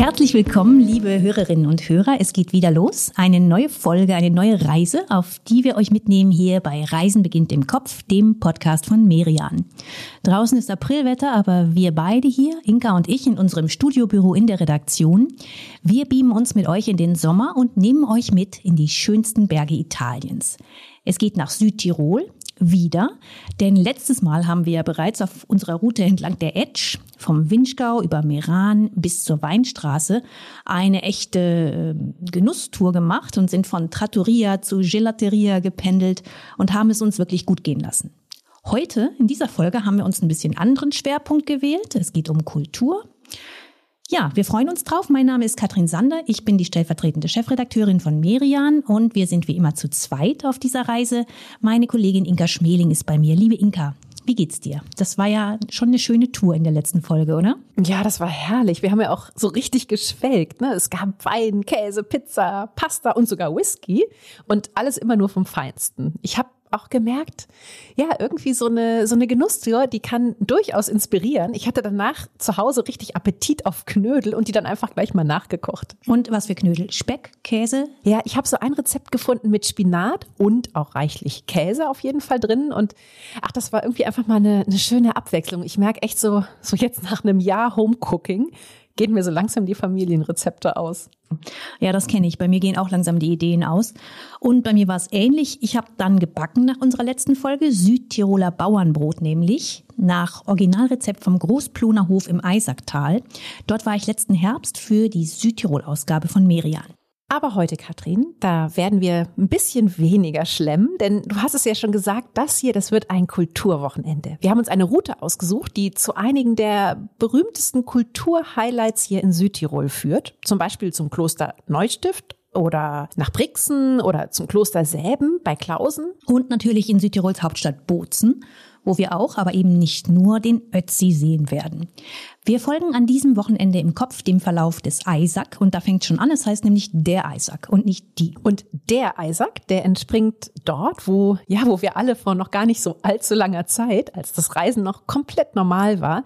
Herzlich willkommen, liebe Hörerinnen und Hörer. Es geht wieder los. Eine neue Folge, eine neue Reise, auf die wir euch mitnehmen hier bei Reisen beginnt im Kopf, dem Podcast von Merian. Draußen ist Aprilwetter, aber wir beide hier, Inka und ich, in unserem Studiobüro in der Redaktion, wir beamen uns mit euch in den Sommer und nehmen euch mit in die schönsten Berge Italiens. Es geht nach Südtirol, wieder, denn letztes Mal haben wir ja bereits auf unserer Route entlang der Etsch vom Winschgau über Meran bis zur Weinstraße eine echte ähm, Genusstour gemacht und sind von Trattoria zu Gelateria gependelt und haben es uns wirklich gut gehen lassen. Heute in dieser Folge haben wir uns ein bisschen anderen Schwerpunkt gewählt. Es geht um Kultur. Ja, wir freuen uns drauf. Mein Name ist Katrin Sander. Ich bin die stellvertretende Chefredakteurin von Merian und wir sind wie immer zu zweit auf dieser Reise. Meine Kollegin Inka Schmeling ist bei mir. Liebe Inka, wie geht's dir? Das war ja schon eine schöne Tour in der letzten Folge, oder? Ja, das war herrlich. Wir haben ja auch so richtig geschwelgt. Ne? Es gab Wein, Käse, Pizza, Pasta und sogar Whisky und alles immer nur vom Feinsten. Ich habe auch gemerkt, ja, irgendwie so eine, so eine Genusstour, die kann durchaus inspirieren. Ich hatte danach zu Hause richtig Appetit auf Knödel und die dann einfach gleich mal nachgekocht. Und was für Knödel? Speck, Käse? Ja, ich habe so ein Rezept gefunden mit Spinat und auch reichlich Käse auf jeden Fall drin. Und ach, das war irgendwie einfach mal eine, eine schöne Abwechslung. Ich merke echt so, so jetzt nach einem Jahr Homecooking, gehen mir so langsam die Familienrezepte aus. Ja, das kenne ich. Bei mir gehen auch langsam die Ideen aus. Und bei mir war es ähnlich. Ich habe dann gebacken nach unserer letzten Folge Südtiroler Bauernbrot nämlich nach Originalrezept vom Großpluner Hof im Eisacktal. Dort war ich letzten Herbst für die Südtirol-Ausgabe von Merian. Aber heute, Katrin, da werden wir ein bisschen weniger schlemmen, denn du hast es ja schon gesagt, das hier, das wird ein Kulturwochenende. Wir haben uns eine Route ausgesucht, die zu einigen der berühmtesten Kulturhighlights hier in Südtirol führt. Zum Beispiel zum Kloster Neustift oder nach Brixen oder zum Kloster Säben bei Klausen. Und natürlich in Südtirols Hauptstadt Bozen wo wir auch, aber eben nicht nur, den Ötzi sehen werden. Wir folgen an diesem Wochenende im Kopf dem Verlauf des Eisack und da fängt schon an, es heißt nämlich der Eisack und nicht die. Und der Eisack, der entspringt dort, wo, ja, wo wir alle vor noch gar nicht so allzu langer Zeit, als das Reisen noch komplett normal war,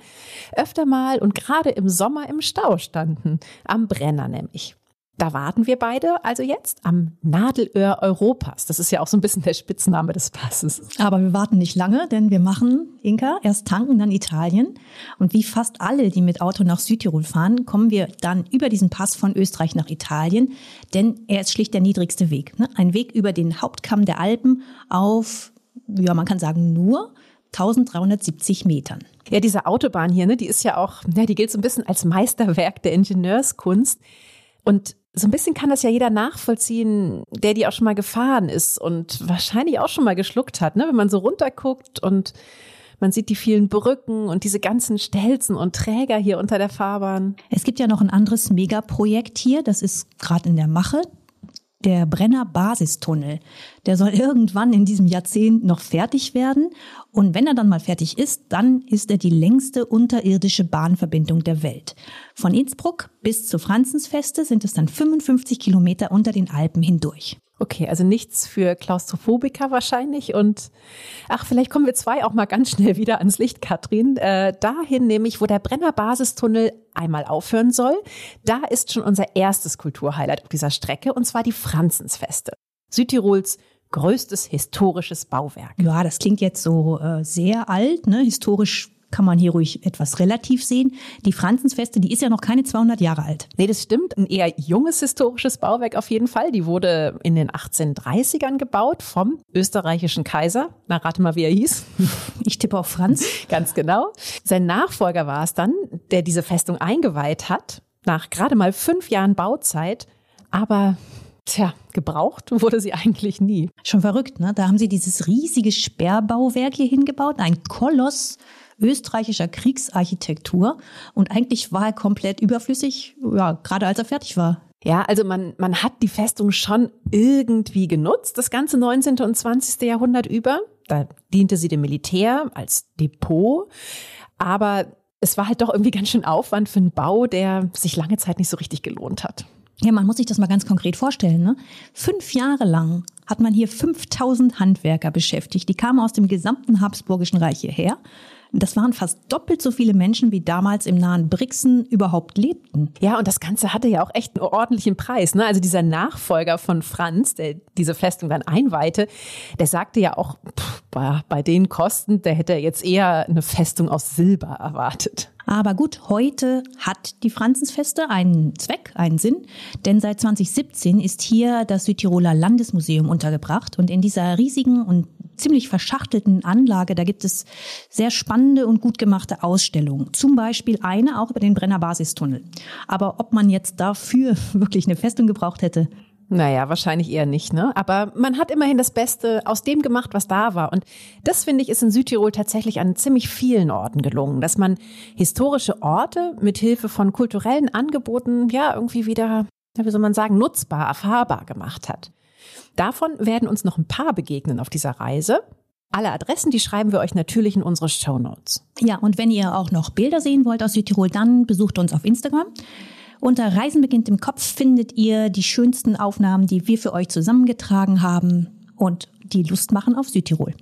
öfter mal und gerade im Sommer im Stau standen. Am Brenner nämlich. Da warten wir beide also jetzt am Nadelöhr Europas. Das ist ja auch so ein bisschen der Spitzname des Passes. Aber wir warten nicht lange, denn wir machen, Inka, erst tanken, dann Italien. Und wie fast alle, die mit Auto nach Südtirol fahren, kommen wir dann über diesen Pass von Österreich nach Italien. Denn er ist schlicht der niedrigste Weg. Ne? Ein Weg über den Hauptkamm der Alpen auf, ja, man kann sagen, nur 1370 Metern. Ja, diese Autobahn hier, ne, die ist ja auch, ja, die gilt so ein bisschen als Meisterwerk der Ingenieurskunst. Und so ein bisschen kann das ja jeder nachvollziehen, der die auch schon mal gefahren ist und wahrscheinlich auch schon mal geschluckt hat, ne? wenn man so runterguckt und man sieht die vielen Brücken und diese ganzen Stelzen und Träger hier unter der Fahrbahn. Es gibt ja noch ein anderes Megaprojekt hier, das ist gerade in der Mache der Brenner Basistunnel. Der soll irgendwann in diesem Jahrzehnt noch fertig werden. Und wenn er dann mal fertig ist, dann ist er die längste unterirdische Bahnverbindung der Welt. Von Innsbruck bis zu Franzensfeste sind es dann 55 Kilometer unter den Alpen hindurch. Okay, also nichts für Klaustrophobiker wahrscheinlich. Und ach, vielleicht kommen wir zwei auch mal ganz schnell wieder ans Licht, Katrin. Äh, dahin nämlich, wo der Brenner Basistunnel einmal aufhören soll. Da ist schon unser erstes Kulturhighlight auf dieser Strecke, und zwar die Franzensfeste. Südtirols größtes historisches Bauwerk. Ja, das klingt jetzt so äh, sehr alt, ne? historisch kann man hier ruhig etwas relativ sehen. Die Franzensfeste, die ist ja noch keine 200 Jahre alt. Nee, das stimmt. Ein eher junges historisches Bauwerk auf jeden Fall. Die wurde in den 1830ern gebaut vom österreichischen Kaiser. Na, rate mal, wie er hieß. Ich tippe auf Franz. Ganz genau. Sein Nachfolger war es dann, der diese Festung eingeweiht hat, nach gerade mal fünf Jahren Bauzeit. Aber Tja, gebraucht wurde sie eigentlich nie. Schon verrückt, ne? Da haben sie dieses riesige Sperrbauwerk hier hingebaut, ein Koloss österreichischer Kriegsarchitektur. Und eigentlich war er komplett überflüssig, ja, gerade als er fertig war. Ja, also man, man hat die Festung schon irgendwie genutzt, das ganze 19. und 20. Jahrhundert über. Da diente sie dem Militär als Depot. Aber es war halt doch irgendwie ganz schön Aufwand für einen Bau, der sich lange Zeit nicht so richtig gelohnt hat. Ja, man muss sich das mal ganz konkret vorstellen. Ne? Fünf Jahre lang hat man hier 5000 Handwerker beschäftigt. Die kamen aus dem gesamten Habsburgischen Reich hierher das waren fast doppelt so viele Menschen, wie damals im nahen Brixen überhaupt lebten. Ja, und das Ganze hatte ja auch echt einen ordentlichen Preis. Ne? Also dieser Nachfolger von Franz, der diese Festung dann einweihte, der sagte ja auch, pff, bei, bei den Kosten, der hätte jetzt eher eine Festung aus Silber erwartet. Aber gut, heute hat die Franzensfeste einen Zweck, einen Sinn, denn seit 2017 ist hier das Südtiroler Landesmuseum untergebracht und in dieser riesigen und ziemlich verschachtelten Anlage, da gibt es sehr spannende und gut gemachte Ausstellungen. Zum Beispiel eine auch über den Brenner Basistunnel. Aber ob man jetzt dafür wirklich eine Festung gebraucht hätte, naja, wahrscheinlich eher nicht, ne? Aber man hat immerhin das Beste aus dem gemacht, was da war. Und das finde ich ist in Südtirol tatsächlich an ziemlich vielen Orten gelungen, dass man historische Orte mit Hilfe von kulturellen Angeboten ja irgendwie wieder, wie soll man sagen, nutzbar, erfahrbar gemacht hat. Davon werden uns noch ein paar begegnen auf dieser Reise. Alle Adressen, die schreiben wir euch natürlich in unsere Show Notes. Ja, und wenn ihr auch noch Bilder sehen wollt aus Südtirol, dann besucht uns auf Instagram. Unter Reisen beginnt im Kopf findet ihr die schönsten Aufnahmen, die wir für euch zusammengetragen haben und die Lust machen auf Südtirol.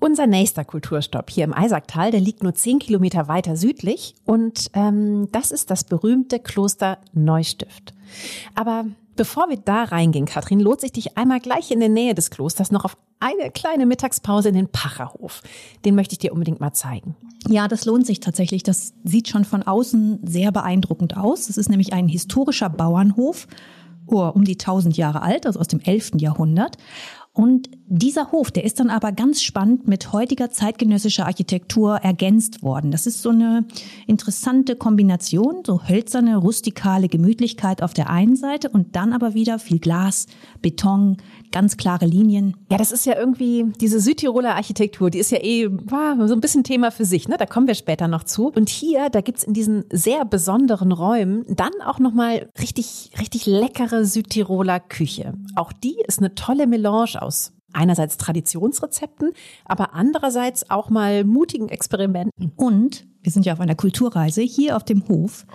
Unser nächster Kulturstopp hier im Eisacktal, der liegt nur zehn Kilometer weiter südlich und ähm, das ist das berühmte Kloster Neustift. Aber Bevor wir da reingehen, Katrin, lohnt sich dich einmal gleich in der Nähe des Klosters noch auf eine kleine Mittagspause in den Pacherhof. Den möchte ich dir unbedingt mal zeigen. Ja, das lohnt sich tatsächlich. Das sieht schon von außen sehr beeindruckend aus. Es ist nämlich ein historischer Bauernhof, oh, um die 1000 Jahre alt, also aus dem 11. Jahrhundert. Und dieser Hof, der ist dann aber ganz spannend mit heutiger zeitgenössischer Architektur ergänzt worden. Das ist so eine interessante Kombination, so hölzerne, rustikale Gemütlichkeit auf der einen Seite und dann aber wieder viel Glas, Beton, ganz klare Linien. Ja, das ist ja irgendwie diese Südtiroler Architektur, die ist ja eh wow, so ein bisschen Thema für sich, ne? Da kommen wir später noch zu. Und hier, da gibt's in diesen sehr besonderen Räumen dann auch nochmal richtig, richtig leckere Südtiroler Küche. Auch die ist eine tolle Melange aus einerseits Traditionsrezepten, aber andererseits auch mal mutigen Experimenten. Und wir sind ja auf einer Kulturreise hier auf dem Hof.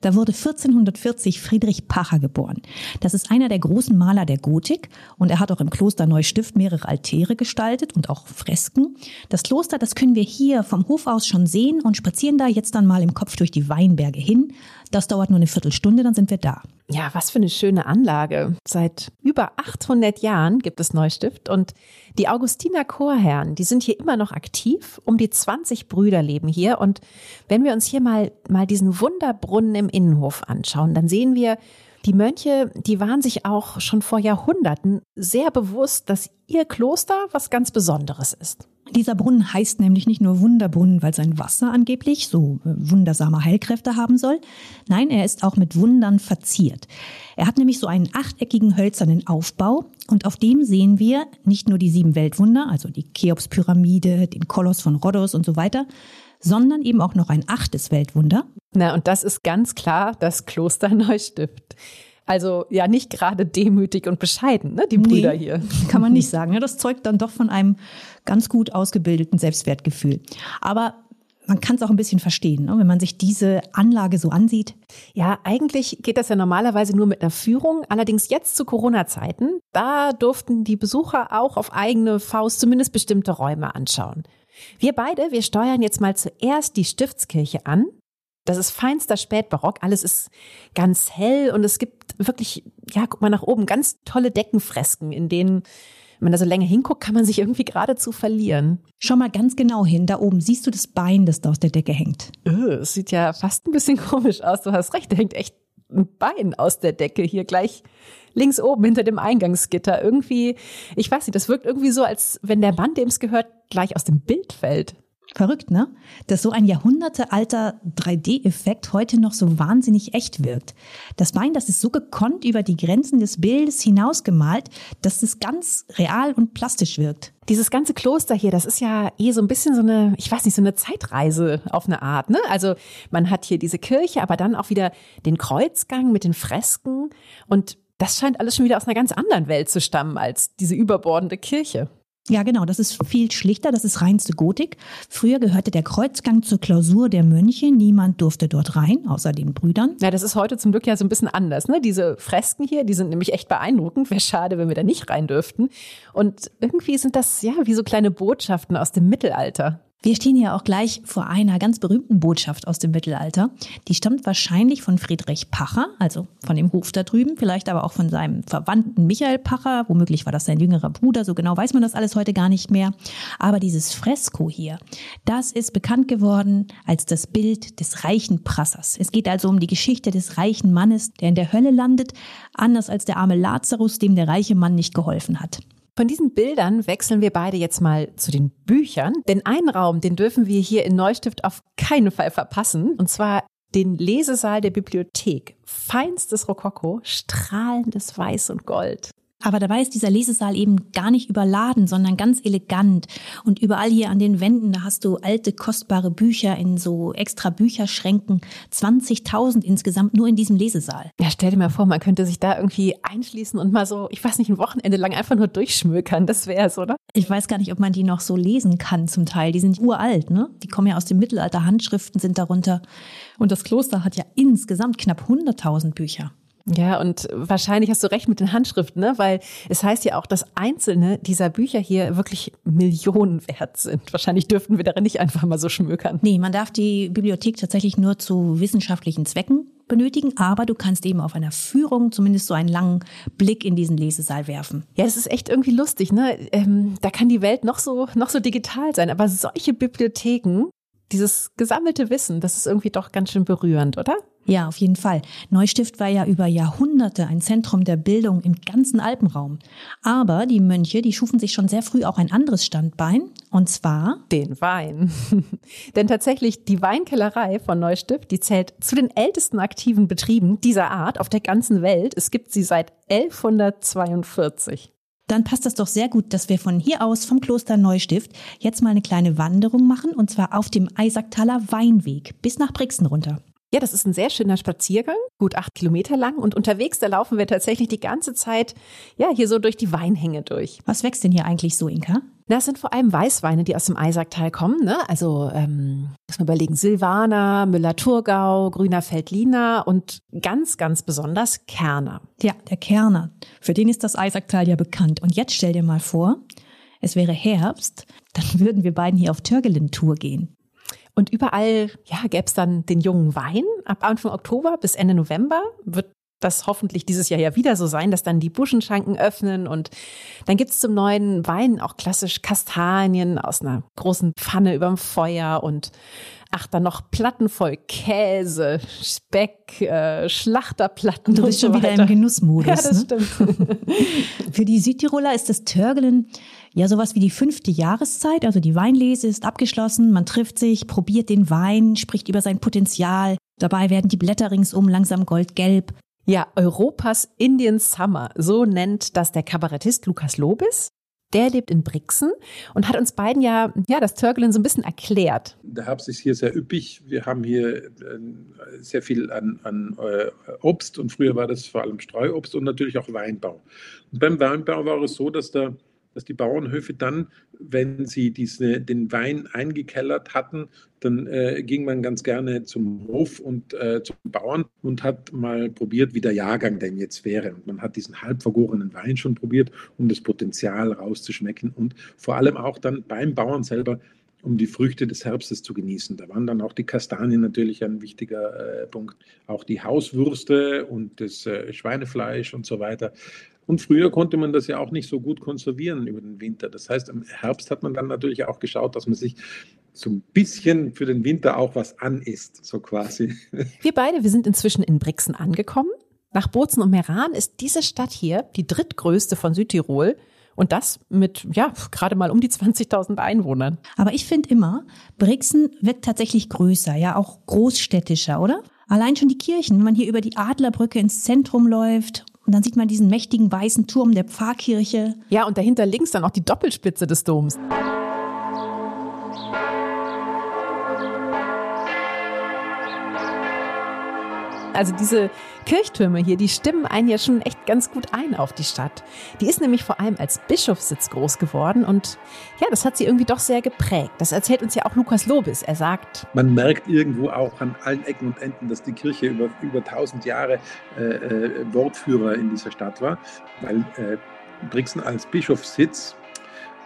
Da wurde 1440 Friedrich Pacher geboren. Das ist einer der großen Maler der Gotik und er hat auch im Kloster Neustift mehrere Altäre gestaltet und auch Fresken. Das Kloster, das können wir hier vom Hof aus schon sehen und spazieren da jetzt dann mal im Kopf durch die Weinberge hin. Das dauert nur eine Viertelstunde, dann sind wir da. Ja, was für eine schöne Anlage. Seit über 800 Jahren gibt es Neustift und die Augustiner Chorherren, die sind hier immer noch aktiv. Um die 20 Brüder leben hier und wenn wir uns hier mal, mal diesen Wunderbrunnen im Innenhof anschauen, dann sehen wir, die Mönche, die waren sich auch schon vor Jahrhunderten sehr bewusst, dass ihr Kloster was ganz Besonderes ist. Dieser Brunnen heißt nämlich nicht nur Wunderbrunnen, weil sein Wasser angeblich so äh, wundersame Heilkräfte haben soll. Nein, er ist auch mit Wundern verziert. Er hat nämlich so einen achteckigen hölzernen Aufbau und auf dem sehen wir nicht nur die sieben Weltwunder, also die Cheops-Pyramide, den Koloss von Rhodos und so weiter, sondern eben auch noch ein achtes Weltwunder. Na, und das ist ganz klar das Kloster Neustift. Also ja, nicht gerade demütig und bescheiden, ne, die Brüder nee, hier. Kann man nicht sagen. Ja, das zeugt dann doch von einem ganz gut ausgebildeten Selbstwertgefühl. Aber man kann es auch ein bisschen verstehen, ne, wenn man sich diese Anlage so ansieht. Ja, eigentlich geht das ja normalerweise nur mit einer Führung. Allerdings jetzt zu Corona-Zeiten, da durften die Besucher auch auf eigene Faust zumindest bestimmte Räume anschauen. Wir beide, wir steuern jetzt mal zuerst die Stiftskirche an. Das ist feinster Spätbarock. Alles ist ganz hell und es gibt wirklich, ja, guck mal nach oben, ganz tolle Deckenfresken, in denen wenn man da so länger hinguckt, kann man sich irgendwie geradezu verlieren. Schau mal ganz genau hin. Da oben siehst du das Bein, das da aus der Decke hängt. Es sieht ja fast ein bisschen komisch aus. Du hast recht, da hängt echt ein Bein aus der Decke hier gleich links oben hinter dem Eingangsgitter. Irgendwie, ich weiß nicht, das wirkt irgendwie so, als wenn der Mann, dem es gehört, gleich aus dem Bild fällt. Verrückt, ne? Dass so ein jahrhundertealter 3D-Effekt heute noch so wahnsinnig echt wirkt. Das Bein, das ist so gekonnt über die Grenzen des Bildes hinausgemalt, dass es ganz real und plastisch wirkt. Dieses ganze Kloster hier, das ist ja eh so ein bisschen so eine, ich weiß nicht, so eine Zeitreise auf eine Art, ne? Also man hat hier diese Kirche, aber dann auch wieder den Kreuzgang mit den Fresken und das scheint alles schon wieder aus einer ganz anderen Welt zu stammen als diese überbordende Kirche. Ja, genau. Das ist viel schlichter. Das ist reinste Gotik. Früher gehörte der Kreuzgang zur Klausur der Mönche. Niemand durfte dort rein, außer den Brüdern. Ja, das ist heute zum Glück ja so ein bisschen anders. Ne? Diese Fresken hier, die sind nämlich echt beeindruckend. Wäre schade, wenn wir da nicht rein dürften. Und irgendwie sind das ja wie so kleine Botschaften aus dem Mittelalter. Wir stehen hier auch gleich vor einer ganz berühmten Botschaft aus dem Mittelalter. Die stammt wahrscheinlich von Friedrich Pacher, also von dem Hof da drüben, vielleicht aber auch von seinem Verwandten Michael Pacher. Womöglich war das sein jüngerer Bruder, so genau weiß man das alles heute gar nicht mehr. Aber dieses Fresko hier, das ist bekannt geworden als das Bild des reichen Prassers. Es geht also um die Geschichte des reichen Mannes, der in der Hölle landet, anders als der arme Lazarus, dem der reiche Mann nicht geholfen hat. Von diesen Bildern wechseln wir beide jetzt mal zu den Büchern, denn einen Raum, den dürfen wir hier in Neustift auf keinen Fall verpassen, und zwar den Lesesaal der Bibliothek. Feinstes Rokoko, strahlendes Weiß und Gold. Aber dabei ist dieser Lesesaal eben gar nicht überladen, sondern ganz elegant. Und überall hier an den Wänden, da hast du alte, kostbare Bücher in so extra Bücherschränken. 20.000 insgesamt nur in diesem Lesesaal. Ja, stell dir mal vor, man könnte sich da irgendwie einschließen und mal so, ich weiß nicht, ein Wochenende lang einfach nur durchschmökern. Das wär's, oder? Ich weiß gar nicht, ob man die noch so lesen kann zum Teil. Die sind uralt, ne? Die kommen ja aus dem Mittelalter. Handschriften sind darunter. Und das Kloster hat ja insgesamt knapp 100.000 Bücher. Ja, und wahrscheinlich hast du recht mit den Handschriften, ne? weil es heißt ja auch, dass einzelne dieser Bücher hier wirklich Millionen wert sind. Wahrscheinlich dürften wir darin nicht einfach mal so schmökern. Nee, man darf die Bibliothek tatsächlich nur zu wissenschaftlichen Zwecken benötigen, aber du kannst eben auf einer Führung zumindest so einen langen Blick in diesen Lesesaal werfen. Ja, das ist echt irgendwie lustig, ne? Ähm, da kann die Welt noch so, noch so digital sein, aber solche Bibliotheken, dieses gesammelte Wissen, das ist irgendwie doch ganz schön berührend, oder? Ja, auf jeden Fall. Neustift war ja über Jahrhunderte ein Zentrum der Bildung im ganzen Alpenraum. Aber die Mönche, die schufen sich schon sehr früh auch ein anderes Standbein, und zwar den Wein. Denn tatsächlich die Weinkellerei von Neustift, die zählt zu den ältesten aktiven Betrieben dieser Art auf der ganzen Welt. Es gibt sie seit 1142 dann passt das doch sehr gut, dass wir von hier aus vom Kloster Neustift jetzt mal eine kleine Wanderung machen und zwar auf dem Eisacktaler Weinweg bis nach Brixen runter. Ja, das ist ein sehr schöner Spaziergang, gut acht Kilometer lang. Und unterwegs, da laufen wir tatsächlich die ganze Zeit, ja, hier so durch die Weinhänge durch. Was wächst denn hier eigentlich so, Inka? Das sind vor allem Weißweine, die aus dem Eisacktal kommen. Ne? Also, ähm, muss man überlegen, Silvaner, Müller-Thurgau, Grüner Feldliner und ganz, ganz besonders Kerner. Ja, der Kerner. Für den ist das Eisacktal ja bekannt. Und jetzt stell dir mal vor, es wäre Herbst, dann würden wir beiden hier auf Törgelen-Tour gehen. Und überall ja, gäbe es dann den jungen Wein. Ab Anfang Oktober bis Ende November wird das hoffentlich dieses Jahr ja wieder so sein, dass dann die Buschenschanken öffnen und dann gibt's zum neuen Wein auch klassisch Kastanien aus einer großen Pfanne überm Feuer und ach, dann noch Platten voll Käse, Speck, äh, Schlachterplatten. Du bist schon so wieder im Genussmodus. Ja, das ne? stimmt. Für die Südtiroler ist das Törgelen ja sowas wie die fünfte Jahreszeit. Also die Weinlese ist abgeschlossen, man trifft sich, probiert den Wein, spricht über sein Potenzial. Dabei werden die Blätter ringsum langsam goldgelb. Ja, Europas Indian Summer, so nennt das der Kabarettist Lukas Lobis. Der lebt in Brixen und hat uns beiden ja, ja das Törgelen so ein bisschen erklärt. Der Herbst ist hier sehr üppig. Wir haben hier äh, sehr viel an, an äh, Obst und früher war das vor allem Streuobst und natürlich auch Weinbau. Und beim Weinbau war es so, dass der dass die Bauernhöfe dann, wenn sie diese, den Wein eingekellert hatten, dann äh, ging man ganz gerne zum Hof und äh, zum Bauern und hat mal probiert, wie der Jahrgang denn jetzt wäre. Und man hat diesen halb vergorenen Wein schon probiert, um das Potenzial rauszuschmecken und vor allem auch dann beim Bauern selber um die Früchte des Herbstes zu genießen. Da waren dann auch die Kastanien natürlich ein wichtiger äh, Punkt, auch die Hauswürste und das äh, Schweinefleisch und so weiter. Und früher konnte man das ja auch nicht so gut konservieren über den Winter. Das heißt, im Herbst hat man dann natürlich auch geschaut, dass man sich so ein bisschen für den Winter auch was anisst, so quasi. Wir beide, wir sind inzwischen in Brixen angekommen. Nach Bozen und Meran ist diese Stadt hier die drittgrößte von Südtirol. Und das mit, ja, gerade mal um die 20.000 Einwohnern. Aber ich finde immer, Brixen wird tatsächlich größer, ja, auch großstädtischer, oder? Allein schon die Kirchen, wenn man hier über die Adlerbrücke ins Zentrum läuft und dann sieht man diesen mächtigen weißen Turm der Pfarrkirche. Ja, und dahinter links dann auch die Doppelspitze des Doms. Also diese Kirchtürme hier, die stimmen einen ja schon echt ganz gut ein auf die Stadt. Die ist nämlich vor allem als Bischofssitz groß geworden und ja, das hat sie irgendwie doch sehr geprägt. Das erzählt uns ja auch Lukas Lobis. Er sagt, man merkt irgendwo auch an allen Ecken und Enden, dass die Kirche über über tausend Jahre äh, äh, Wortführer in dieser Stadt war, weil äh, Brixen als Bischofssitz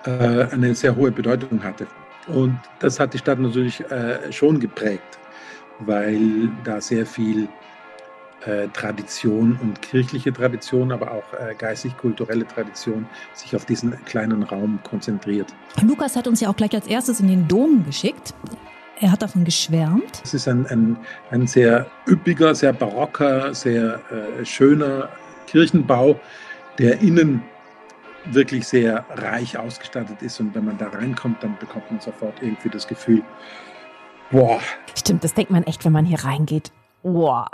äh, eine sehr hohe Bedeutung hatte. Und das hat die Stadt natürlich äh, schon geprägt, weil da sehr viel äh, Tradition und kirchliche Tradition, aber auch äh, geistig-kulturelle Tradition sich auf diesen kleinen Raum konzentriert. Lukas hat uns ja auch gleich als erstes in den Dom geschickt. Er hat davon geschwärmt. Es ist ein, ein, ein sehr üppiger, sehr barocker, sehr äh, schöner Kirchenbau, der innen wirklich sehr reich ausgestattet ist. Und wenn man da reinkommt, dann bekommt man sofort irgendwie das Gefühl, boah. Stimmt, das denkt man echt, wenn man hier reingeht. Boah,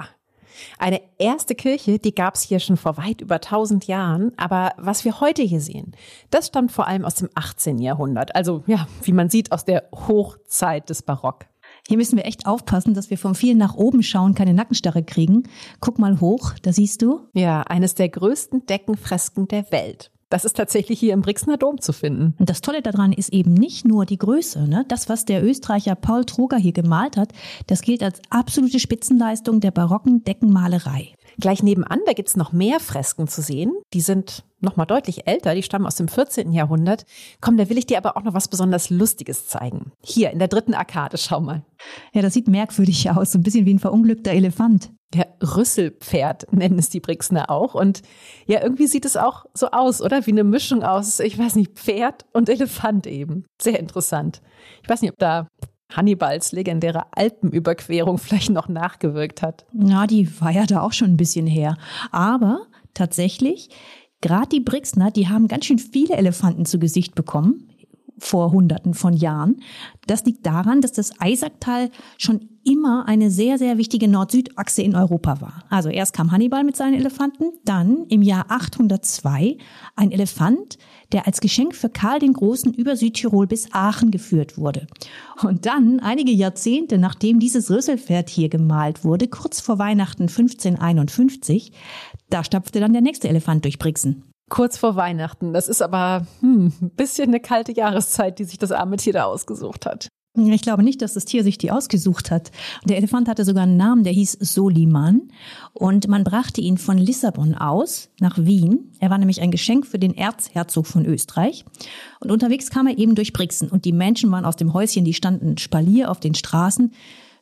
eine erste Kirche, die gab es hier schon vor weit über 1000 Jahren, aber was wir heute hier sehen, das stammt vor allem aus dem 18. Jahrhundert. Also ja, wie man sieht, aus der Hochzeit des Barock. Hier müssen wir echt aufpassen, dass wir vom vielen nach oben schauen keine Nackenstarre kriegen. Guck mal hoch, da siehst du. Ja, eines der größten Deckenfresken der Welt. Das ist tatsächlich hier im Brixner Dom zu finden. Und das Tolle daran ist eben nicht nur die Größe. Ne? Das, was der Österreicher Paul Troger hier gemalt hat, das gilt als absolute Spitzenleistung der barocken Deckenmalerei. Gleich nebenan, da gibt's noch mehr Fresken zu sehen. Die sind nochmal deutlich älter, die stammen aus dem 14. Jahrhundert. Komm, da will ich dir aber auch noch was besonders Lustiges zeigen. Hier in der dritten Arkade, schau mal. Ja, das sieht merkwürdig aus, so ein bisschen wie ein verunglückter Elefant. Ja, Rüsselpferd nennen es die Brixner auch. Und ja, irgendwie sieht es auch so aus, oder? Wie eine Mischung aus, ich weiß nicht, Pferd und Elefant eben. Sehr interessant. Ich weiß nicht, ob da Hannibals legendäre Alpenüberquerung vielleicht noch nachgewirkt hat. Na, die war ja da auch schon ein bisschen her. Aber tatsächlich, gerade die Brixner, die haben ganz schön viele Elefanten zu Gesicht bekommen vor Hunderten von Jahren. Das liegt daran, dass das Eisacktal schon immer eine sehr, sehr wichtige Nord-Süd-Achse in Europa war. Also erst kam Hannibal mit seinen Elefanten, dann im Jahr 802 ein Elefant, der als Geschenk für Karl den Großen über Südtirol bis Aachen geführt wurde. Und dann, einige Jahrzehnte nachdem dieses Rüsselpferd hier gemalt wurde, kurz vor Weihnachten 1551, da stapfte dann der nächste Elefant durch Brixen. Kurz vor Weihnachten. Das ist aber hm, ein bisschen eine kalte Jahreszeit, die sich das arme Tier da ausgesucht hat. Ich glaube nicht, dass das Tier sich die ausgesucht hat. Der Elefant hatte sogar einen Namen, der hieß Soliman. Und man brachte ihn von Lissabon aus nach Wien. Er war nämlich ein Geschenk für den Erzherzog von Österreich. Und unterwegs kam er eben durch Brixen. Und die Menschen waren aus dem Häuschen, die standen Spalier auf den Straßen.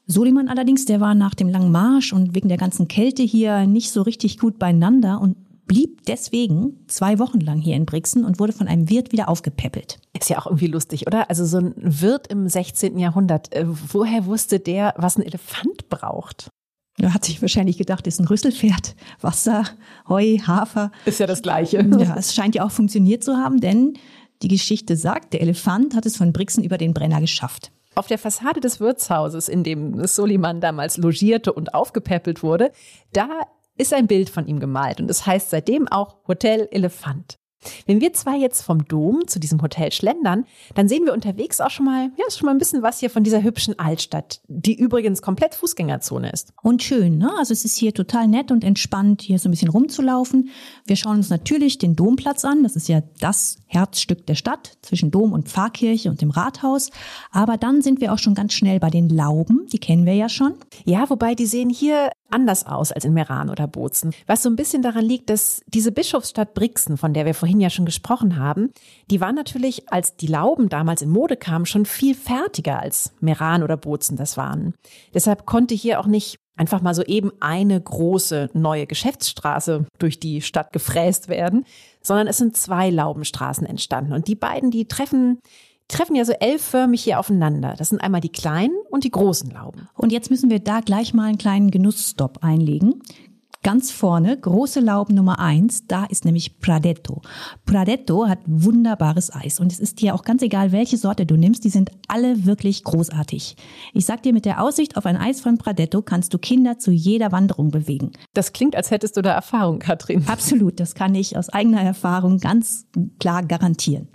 Soliman allerdings, der war nach dem langen Marsch und wegen der ganzen Kälte hier nicht so richtig gut beieinander und blieb deswegen zwei Wochen lang hier in Brixen und wurde von einem Wirt wieder aufgepäppelt. Ist ja auch irgendwie lustig, oder? Also so ein Wirt im 16. Jahrhundert, äh, woher wusste der, was ein Elefant braucht? Er hat sich wahrscheinlich gedacht, ist ein Rüsselpferd, Wasser, Heu, Hafer. Ist ja das Gleiche. Ja, es scheint ja auch funktioniert zu haben, denn die Geschichte sagt, der Elefant hat es von Brixen über den Brenner geschafft. Auf der Fassade des Wirtshauses, in dem Soliman damals logierte und aufgepäppelt wurde, da ist ein Bild von ihm gemalt und es heißt seitdem auch Hotel Elefant. Wenn wir zwei jetzt vom Dom zu diesem Hotel schlendern, dann sehen wir unterwegs auch schon mal, ja, ist schon mal ein bisschen was hier von dieser hübschen Altstadt, die übrigens komplett Fußgängerzone ist. Und schön, ne? Also es ist hier total nett und entspannt, hier so ein bisschen rumzulaufen. Wir schauen uns natürlich den Domplatz an. Das ist ja das Herzstück der Stadt zwischen Dom und Pfarrkirche und dem Rathaus. Aber dann sind wir auch schon ganz schnell bei den Lauben. Die kennen wir ja schon. Ja, wobei die sehen hier anders aus als in Meran oder Bozen. Was so ein bisschen daran liegt, dass diese Bischofsstadt Brixen, von der wir vorhin ja schon gesprochen haben, die war natürlich, als die Lauben damals in Mode kamen, schon viel fertiger als Meran oder Bozen das waren. Deshalb konnte hier auch nicht einfach mal so eben eine große neue Geschäftsstraße durch die Stadt gefräst werden, sondern es sind zwei Laubenstraßen entstanden. Und die beiden, die treffen treffen ja so L-förmig hier aufeinander. Das sind einmal die kleinen und die großen Lauben. Und jetzt müssen wir da gleich mal einen kleinen Genussstopp einlegen. Ganz vorne, große Laube Nummer eins, da ist nämlich Pradetto. Pradetto hat wunderbares Eis und es ist dir auch ganz egal, welche Sorte du nimmst, die sind alle wirklich großartig. Ich sag dir, mit der Aussicht auf ein Eis von Pradetto kannst du Kinder zu jeder Wanderung bewegen. Das klingt, als hättest du da Erfahrung, Katrin. Absolut, das kann ich aus eigener Erfahrung ganz klar garantieren.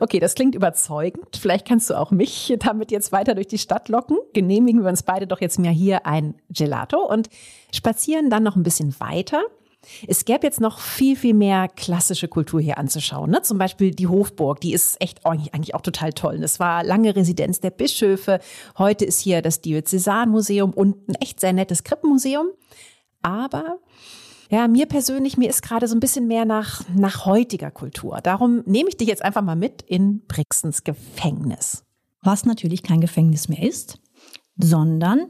Okay, das klingt überzeugend. Vielleicht kannst du auch mich damit jetzt weiter durch die Stadt locken. Genehmigen wir uns beide doch jetzt mal hier ein Gelato und spazieren dann noch ein bisschen weiter. Es gäbe jetzt noch viel, viel mehr klassische Kultur hier anzuschauen. Ne? Zum Beispiel die Hofburg, die ist echt eigentlich auch total toll. Das war lange Residenz der Bischöfe. Heute ist hier das Diözesanmuseum und ein echt sehr nettes Krippenmuseum. Aber ja, mir persönlich, mir ist gerade so ein bisschen mehr nach, nach heutiger Kultur. Darum nehme ich dich jetzt einfach mal mit in Brixens Gefängnis. Was natürlich kein Gefängnis mehr ist, sondern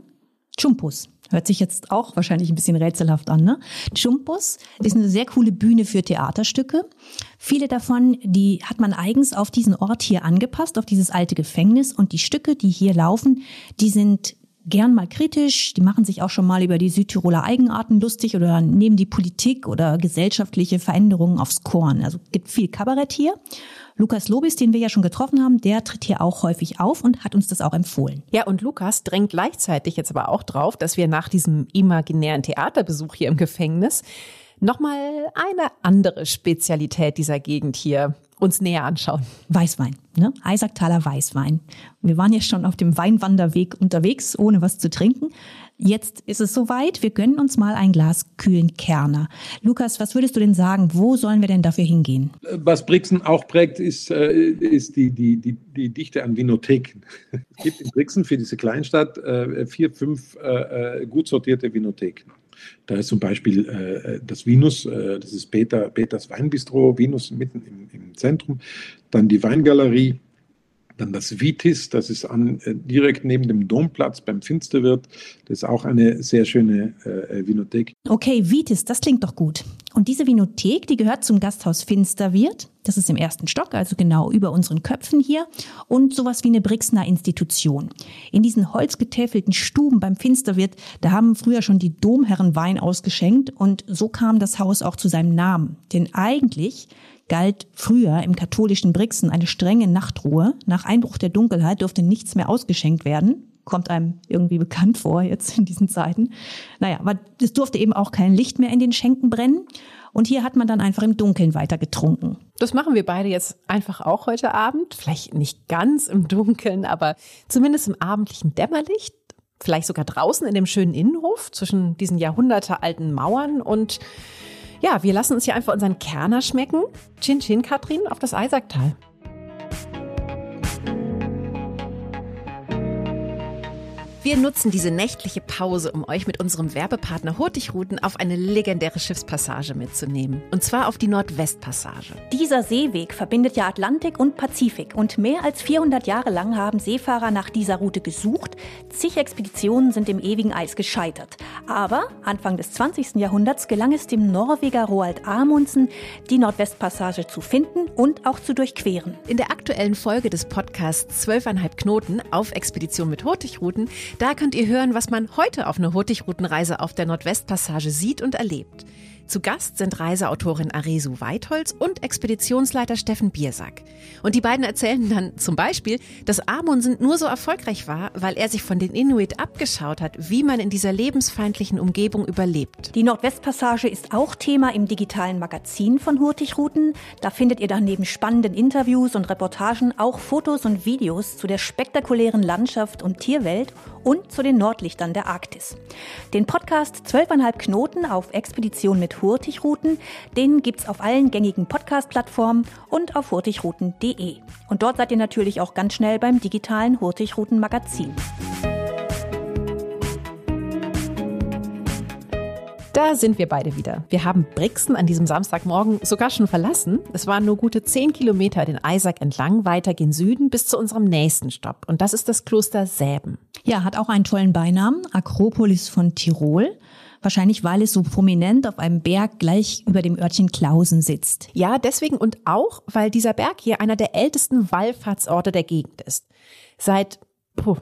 Chumpus. Hört sich jetzt auch wahrscheinlich ein bisschen rätselhaft an, ne? Chumpus ist eine sehr coole Bühne für Theaterstücke. Viele davon, die hat man eigens auf diesen Ort hier angepasst, auf dieses alte Gefängnis. Und die Stücke, die hier laufen, die sind gern mal kritisch, die machen sich auch schon mal über die Südtiroler Eigenarten lustig oder nehmen die Politik oder gesellschaftliche Veränderungen aufs Korn. Also gibt viel Kabarett hier. Lukas Lobis, den wir ja schon getroffen haben, der tritt hier auch häufig auf und hat uns das auch empfohlen. Ja, und Lukas drängt gleichzeitig jetzt aber auch drauf, dass wir nach diesem imaginären Theaterbesuch hier im Gefängnis nochmal eine andere Spezialität dieser Gegend hier uns näher anschauen. Weißwein, ne? Eisacktaler Weißwein. Wir waren ja schon auf dem Weinwanderweg unterwegs, ohne was zu trinken. Jetzt ist es soweit. Wir gönnen uns mal ein Glas kühlen Kerner. Lukas, was würdest du denn sagen? Wo sollen wir denn dafür hingehen? Was Brixen auch prägt, ist, äh, ist die, die, die, die Dichte an Vinotheken. Es gibt in Brixen für diese Kleinstadt äh, vier, fünf äh, gut sortierte Vinotheken. Da ist zum Beispiel äh, das Venus, äh, das ist Peter, Peters Weinbistro, Venus mitten im, im Zentrum. Dann die Weingalerie, dann das Vitis, das ist an, äh, direkt neben dem Domplatz beim Finsterwirt. Das ist auch eine sehr schöne äh, Vinothek. Okay, Vitis, das klingt doch gut. Und diese Vinothek, die gehört zum Gasthaus Finsterwirt. Das ist im ersten Stock, also genau über unseren Köpfen hier. Und sowas wie eine Brixner Institution. In diesen holzgetäfelten Stuben beim Finsterwirt, da haben früher schon die Domherren Wein ausgeschenkt. Und so kam das Haus auch zu seinem Namen. Denn eigentlich galt früher im katholischen Brixen eine strenge Nachtruhe. Nach Einbruch der Dunkelheit durfte nichts mehr ausgeschenkt werden. Kommt einem irgendwie bekannt vor jetzt in diesen Zeiten. Naja, aber es durfte eben auch kein Licht mehr in den Schenken brennen. Und hier hat man dann einfach im Dunkeln weiter getrunken. Das machen wir beide jetzt einfach auch heute Abend. Vielleicht nicht ganz im Dunkeln, aber zumindest im abendlichen Dämmerlicht. Vielleicht sogar draußen in dem schönen Innenhof zwischen diesen jahrhundertealten Mauern und ja, wir lassen uns hier einfach unseren Kerner schmecken. Chin Chin, Katrin, auf das Eisacktal. Wir nutzen diese nächtliche Pause, um euch mit unserem Werbepartner Hurtigruten auf eine legendäre Schiffspassage mitzunehmen. Und zwar auf die Nordwestpassage. Dieser Seeweg verbindet ja Atlantik und Pazifik. Und mehr als 400 Jahre lang haben Seefahrer nach dieser Route gesucht. Zig Expeditionen sind im ewigen Eis gescheitert. Aber Anfang des 20. Jahrhunderts gelang es dem Norweger Roald Amundsen, die Nordwestpassage zu finden und auch zu durchqueren. In der aktuellen Folge des Podcasts 12,5 Knoten auf Expedition mit Hurtigruten da könnt ihr hören, was man heute auf einer Hurtigroutenreise auf der Nordwestpassage sieht und erlebt. Zu Gast sind Reiseautorin Aresu Weitholz und Expeditionsleiter Steffen Biersack. Und die beiden erzählen dann zum Beispiel, dass Amundsen nur so erfolgreich war, weil er sich von den Inuit abgeschaut hat, wie man in dieser lebensfeindlichen Umgebung überlebt. Die Nordwestpassage ist auch Thema im digitalen Magazin von Hurtigruten. Da findet ihr dann neben spannenden Interviews und Reportagen auch Fotos und Videos zu der spektakulären Landschaft und Tierwelt und zu den Nordlichtern der Arktis. Den Podcast 12,5 Knoten auf Expedition mit Hurtigruten, den gibt's auf allen gängigen Podcast-Plattformen und auf hurtigruten.de. Und dort seid ihr natürlich auch ganz schnell beim digitalen Hurtigruten Magazin. Da sind wir beide wieder. Wir haben Brixen an diesem Samstagmorgen sogar schon verlassen. Es waren nur gute zehn Kilometer den Eisack entlang, weiter gen Süden bis zu unserem nächsten Stopp. Und das ist das Kloster Säben. Ja, hat auch einen tollen Beinamen, Akropolis von Tirol. Wahrscheinlich, weil es so prominent auf einem Berg gleich über dem Örtchen Klausen sitzt. Ja, deswegen und auch, weil dieser Berg hier einer der ältesten Wallfahrtsorte der Gegend ist. Seit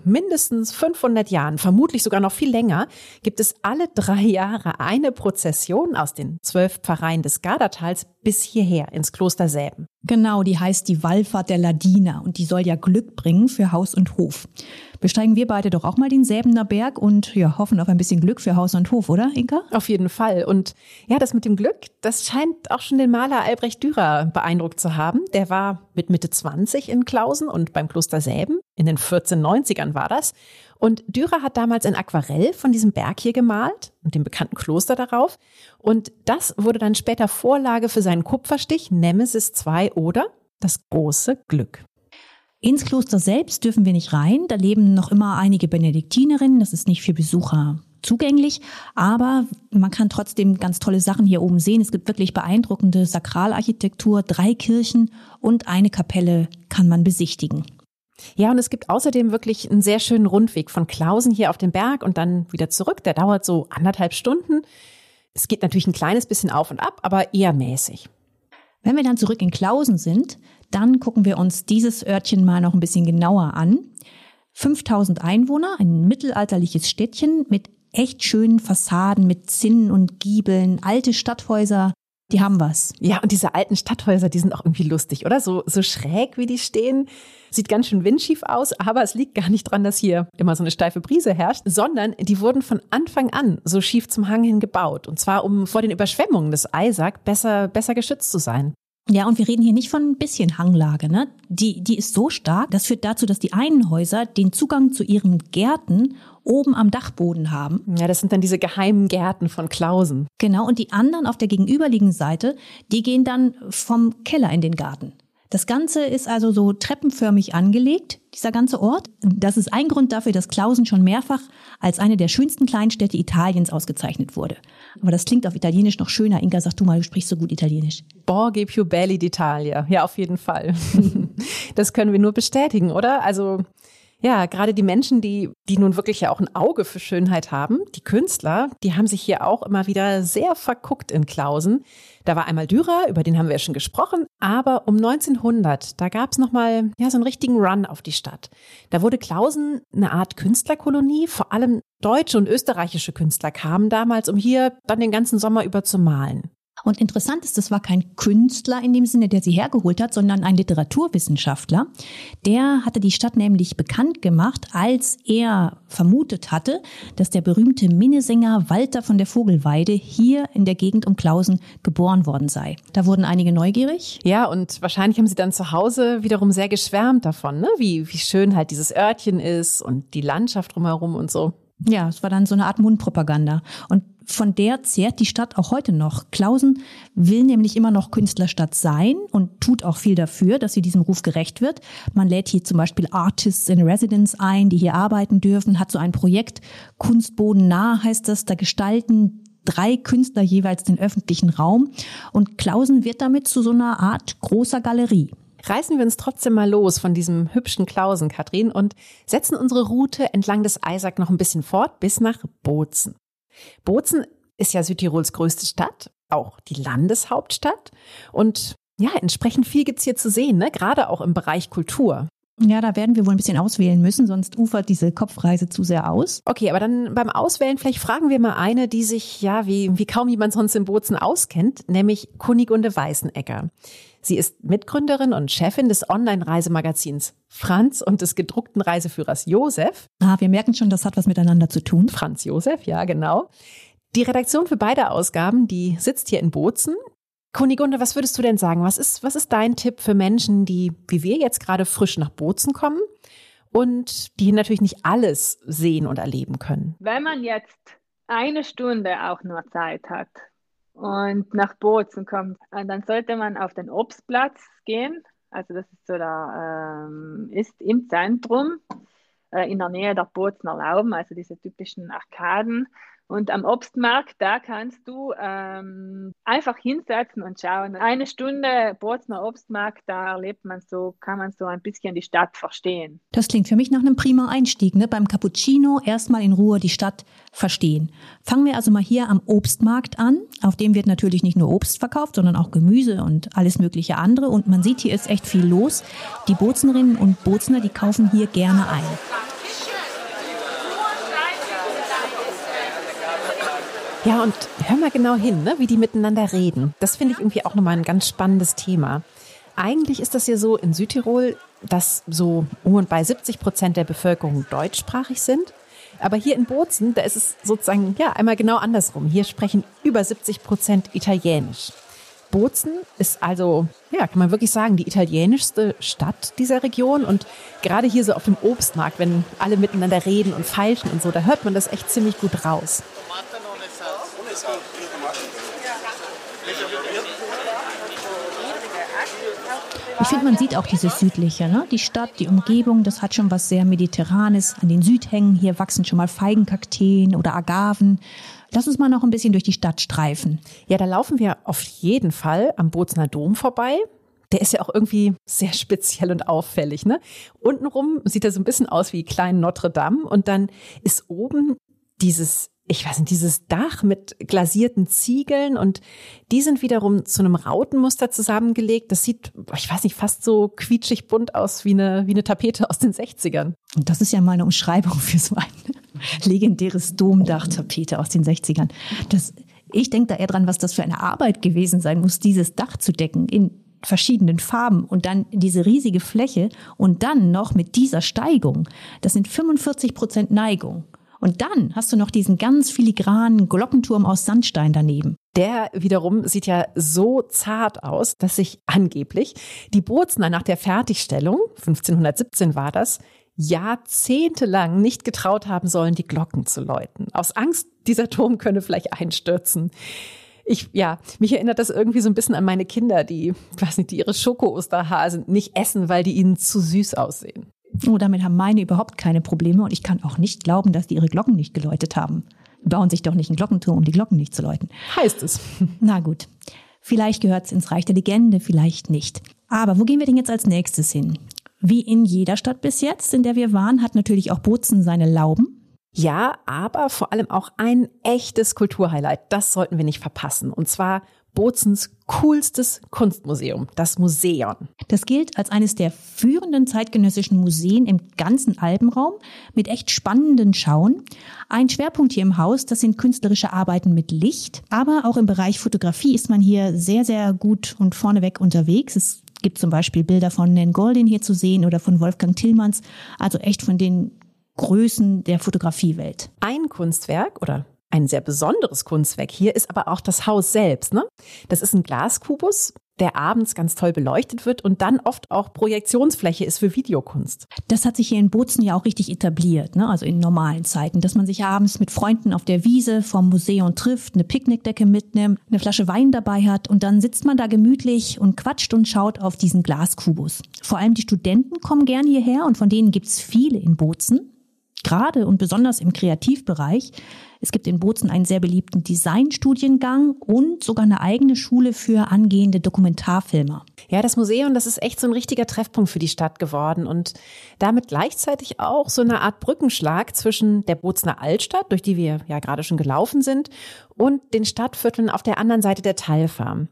mindestens 500 Jahren, vermutlich sogar noch viel länger, gibt es alle drei Jahre eine Prozession aus den zwölf Pfarreien des Gardatals bis hierher ins Kloster Säben. Genau, die heißt die Wallfahrt der Ladiner und die soll ja Glück bringen für Haus und Hof. Besteigen wir beide doch auch mal den Säbener Berg und ja, hoffen auf ein bisschen Glück für Haus und Hof, oder, Inka? Auf jeden Fall. Und ja, das mit dem Glück, das scheint auch schon den Maler Albrecht Dürer beeindruckt zu haben. Der war mit Mitte 20 in Klausen und beim Kloster Säben. In den 1490ern war das. Und Dürer hat damals ein Aquarell von diesem Berg hier gemalt und dem bekannten Kloster darauf. Und das wurde dann später Vorlage für seinen Kupferstich Nemesis 2 oder das große Glück. Ins Kloster selbst dürfen wir nicht rein. Da leben noch immer einige Benediktinerinnen. Das ist nicht für Besucher zugänglich, aber man kann trotzdem ganz tolle Sachen hier oben sehen. Es gibt wirklich beeindruckende Sakralarchitektur, drei Kirchen und eine Kapelle kann man besichtigen. Ja, und es gibt außerdem wirklich einen sehr schönen Rundweg von Klausen hier auf den Berg und dann wieder zurück. Der dauert so anderthalb Stunden. Es geht natürlich ein kleines bisschen auf und ab, aber eher mäßig. Wenn wir dann zurück in Klausen sind, dann gucken wir uns dieses Örtchen mal noch ein bisschen genauer an. 5000 Einwohner, ein mittelalterliches Städtchen mit echt schönen Fassaden, mit Zinnen und Giebeln, alte Stadthäuser, die haben was. Ja, und diese alten Stadthäuser, die sind auch irgendwie lustig, oder? So, so schräg, wie die stehen. Sieht ganz schön windschief aus, aber es liegt gar nicht dran, dass hier immer so eine steife Brise herrscht, sondern die wurden von Anfang an so schief zum Hang hin gebaut. Und zwar, um vor den Überschwemmungen des Eisack besser, besser geschützt zu sein. Ja, und wir reden hier nicht von ein bisschen Hanglage, ne? Die, die ist so stark, das führt dazu, dass die einen Häuser den Zugang zu ihren Gärten oben am Dachboden haben. Ja, das sind dann diese geheimen Gärten von Klausen. Genau, und die anderen auf der gegenüberliegenden Seite, die gehen dann vom Keller in den Garten. Das Ganze ist also so treppenförmig angelegt, dieser ganze Ort. Das ist ein Grund dafür, dass Klausen schon mehrfach als eine der schönsten Kleinstädte Italiens ausgezeichnet wurde. Aber das klingt auf Italienisch noch schöner. Inga, sag du mal, du sprichst so gut Italienisch. Borghi più belli d'Italia. Ja, auf jeden Fall. das können wir nur bestätigen, oder? Also ja, gerade die Menschen, die, die nun wirklich ja auch ein Auge für Schönheit haben, die Künstler, die haben sich hier auch immer wieder sehr verguckt in Klausen. Da war einmal Dürer, über den haben wir ja schon gesprochen, aber um 1900, da gab es nochmal ja, so einen richtigen Run auf die Stadt. Da wurde Klausen eine Art Künstlerkolonie, vor allem deutsche und österreichische Künstler kamen damals, um hier dann den ganzen Sommer über zu malen. Und interessant ist, das war kein Künstler in dem Sinne, der sie hergeholt hat, sondern ein Literaturwissenschaftler. Der hatte die Stadt nämlich bekannt gemacht, als er vermutet hatte, dass der berühmte Minnesänger Walter von der Vogelweide hier in der Gegend um Klausen geboren worden sei. Da wurden einige neugierig. Ja, und wahrscheinlich haben sie dann zu Hause wiederum sehr geschwärmt davon, ne? wie, wie schön halt dieses Örtchen ist und die Landschaft drumherum und so. Ja, es war dann so eine Art Mundpropaganda. Und von der zehrt die Stadt auch heute noch. Klausen will nämlich immer noch Künstlerstadt sein und tut auch viel dafür, dass sie diesem Ruf gerecht wird. Man lädt hier zum Beispiel Artists in Residence ein, die hier arbeiten dürfen, hat so ein Projekt, Kunstboden nah heißt das, da gestalten drei Künstler jeweils den öffentlichen Raum und Klausen wird damit zu so einer Art großer Galerie. Reißen wir uns trotzdem mal los von diesem hübschen Klausen, Katrin, und setzen unsere Route entlang des Eisack noch ein bisschen fort bis nach Bozen. Bozen ist ja Südtirols größte Stadt, auch die Landeshauptstadt. Und ja, entsprechend viel gibt's hier zu sehen, ne? gerade auch im Bereich Kultur. Ja, da werden wir wohl ein bisschen auswählen müssen, sonst ufert diese Kopfreise zu sehr aus. Okay, aber dann beim Auswählen vielleicht fragen wir mal eine, die sich ja wie, wie kaum jemand sonst in Bozen auskennt, nämlich Kunigunde Weißenegger. Sie ist Mitgründerin und Chefin des Online-Reisemagazins Franz und des gedruckten Reiseführers Josef. Ah, wir merken schon, das hat was miteinander zu tun. Franz Josef, ja, genau. Die Redaktion für beide Ausgaben, die sitzt hier in Bozen. Kunigunde, was würdest du denn sagen? Was ist, was ist dein Tipp für Menschen, die, wie wir jetzt gerade frisch nach Bozen kommen und die natürlich nicht alles sehen und erleben können? Wenn man jetzt eine Stunde auch nur Zeit hat und nach Bozen kommt, dann sollte man auf den Obstplatz gehen. Also das ist so da, ähm, ist im Zentrum, äh, in der Nähe der Bozner Lauben, also diese typischen Arkaden. Und am Obstmarkt, da kannst du ähm, einfach hinsetzen und schauen. Eine Stunde Bozner Obstmarkt, da erlebt man so, kann man so ein bisschen die Stadt verstehen. Das klingt für mich nach einem prima Einstieg. Ne? Beim Cappuccino erstmal in Ruhe die Stadt verstehen. Fangen wir also mal hier am Obstmarkt an. Auf dem wird natürlich nicht nur Obst verkauft, sondern auch Gemüse und alles mögliche andere. Und man sieht, hier ist echt viel los. Die Bozenerinnen und Bozner, die kaufen hier gerne ein. Ja, und hör mal genau hin, ne, wie die miteinander reden. Das finde ich irgendwie auch nochmal ein ganz spannendes Thema. Eigentlich ist das ja so in Südtirol, dass so um und bei 70 Prozent der Bevölkerung deutschsprachig sind. Aber hier in Bozen, da ist es sozusagen ja einmal genau andersrum. Hier sprechen über 70 Prozent Italienisch. Bozen ist also, ja, kann man wirklich sagen, die italienischste Stadt dieser Region. Und gerade hier so auf dem Obstmarkt, wenn alle miteinander reden und feilschen und so, da hört man das echt ziemlich gut raus. Ich finde, man sieht auch dieses Südliche, ne? Die Stadt, die Umgebung, das hat schon was sehr Mediterranes. An den Südhängen hier wachsen schon mal Feigenkakteen oder Agaven. Lass uns mal noch ein bisschen durch die Stadt streifen. Ja, da laufen wir auf jeden Fall am Bozner Dom vorbei. Der ist ja auch irgendwie sehr speziell und auffällig. Ne? Untenrum sieht er so ein bisschen aus wie klein Notre Dame und dann ist oben dieses ich weiß nicht, dieses Dach mit glasierten Ziegeln und die sind wiederum zu einem Rautenmuster zusammengelegt. Das sieht, ich weiß nicht, fast so quietschig bunt aus wie eine, wie eine Tapete aus den 60ern. Und das ist ja mal eine Umschreibung für so ein legendäres Domdach-Tapete aus den 60ern. Das, ich denke da eher dran, was das für eine Arbeit gewesen sein muss, dieses Dach zu decken in verschiedenen Farben und dann diese riesige Fläche und dann noch mit dieser Steigung. Das sind 45 Prozent Neigung. Und dann hast du noch diesen ganz filigranen Glockenturm aus Sandstein daneben. Der wiederum sieht ja so zart aus, dass sich angeblich die Bozner nach der Fertigstellung, 1517 war das, jahrzehntelang nicht getraut haben sollen, die Glocken zu läuten. Aus Angst, dieser Turm könne vielleicht einstürzen. Ich, ja, mich erinnert das irgendwie so ein bisschen an meine Kinder, die, weiß nicht, die ihre Schoko-Osterhasen nicht essen, weil die ihnen zu süß aussehen. Oh, damit haben meine überhaupt keine Probleme und ich kann auch nicht glauben, dass die ihre Glocken nicht geläutet haben. Die bauen sich doch nicht einen Glockenturm, um die Glocken nicht zu läuten. Heißt es. Na gut. Vielleicht gehört es ins Reich der Legende, vielleicht nicht. Aber wo gehen wir denn jetzt als nächstes hin? Wie in jeder Stadt bis jetzt, in der wir waren, hat natürlich auch Bozen seine Lauben. Ja, aber vor allem auch ein echtes Kulturhighlight. Das sollten wir nicht verpassen. Und zwar Bozens coolstes Kunstmuseum, das Museon. Das gilt als eines der führenden zeitgenössischen Museen im ganzen Alpenraum mit echt spannenden Schauen. Ein Schwerpunkt hier im Haus, das sind künstlerische Arbeiten mit Licht, aber auch im Bereich Fotografie ist man hier sehr, sehr gut und vorneweg unterwegs. Es gibt zum Beispiel Bilder von Nan Goldin hier zu sehen oder von Wolfgang Tillmanns, also echt von den Größen der Fotografiewelt. Ein Kunstwerk oder ein sehr besonderes Kunstwerk hier ist aber auch das Haus selbst. Ne? Das ist ein Glaskubus, der abends ganz toll beleuchtet wird und dann oft auch Projektionsfläche ist für Videokunst. Das hat sich hier in Bozen ja auch richtig etabliert, ne? also in normalen Zeiten, dass man sich abends mit Freunden auf der Wiese vom Museum trifft, eine Picknickdecke mitnimmt, eine Flasche Wein dabei hat und dann sitzt man da gemütlich und quatscht und schaut auf diesen Glaskubus. Vor allem die Studenten kommen gern hierher und von denen gibt's viele in Bozen gerade und besonders im Kreativbereich. Es gibt in Bozen einen sehr beliebten Designstudiengang und sogar eine eigene Schule für angehende Dokumentarfilmer. Ja, das Museum, das ist echt so ein richtiger Treffpunkt für die Stadt geworden und damit gleichzeitig auch so eine Art Brückenschlag zwischen der Bozener Altstadt, durch die wir ja gerade schon gelaufen sind, und den Stadtvierteln auf der anderen Seite der Teilfarm.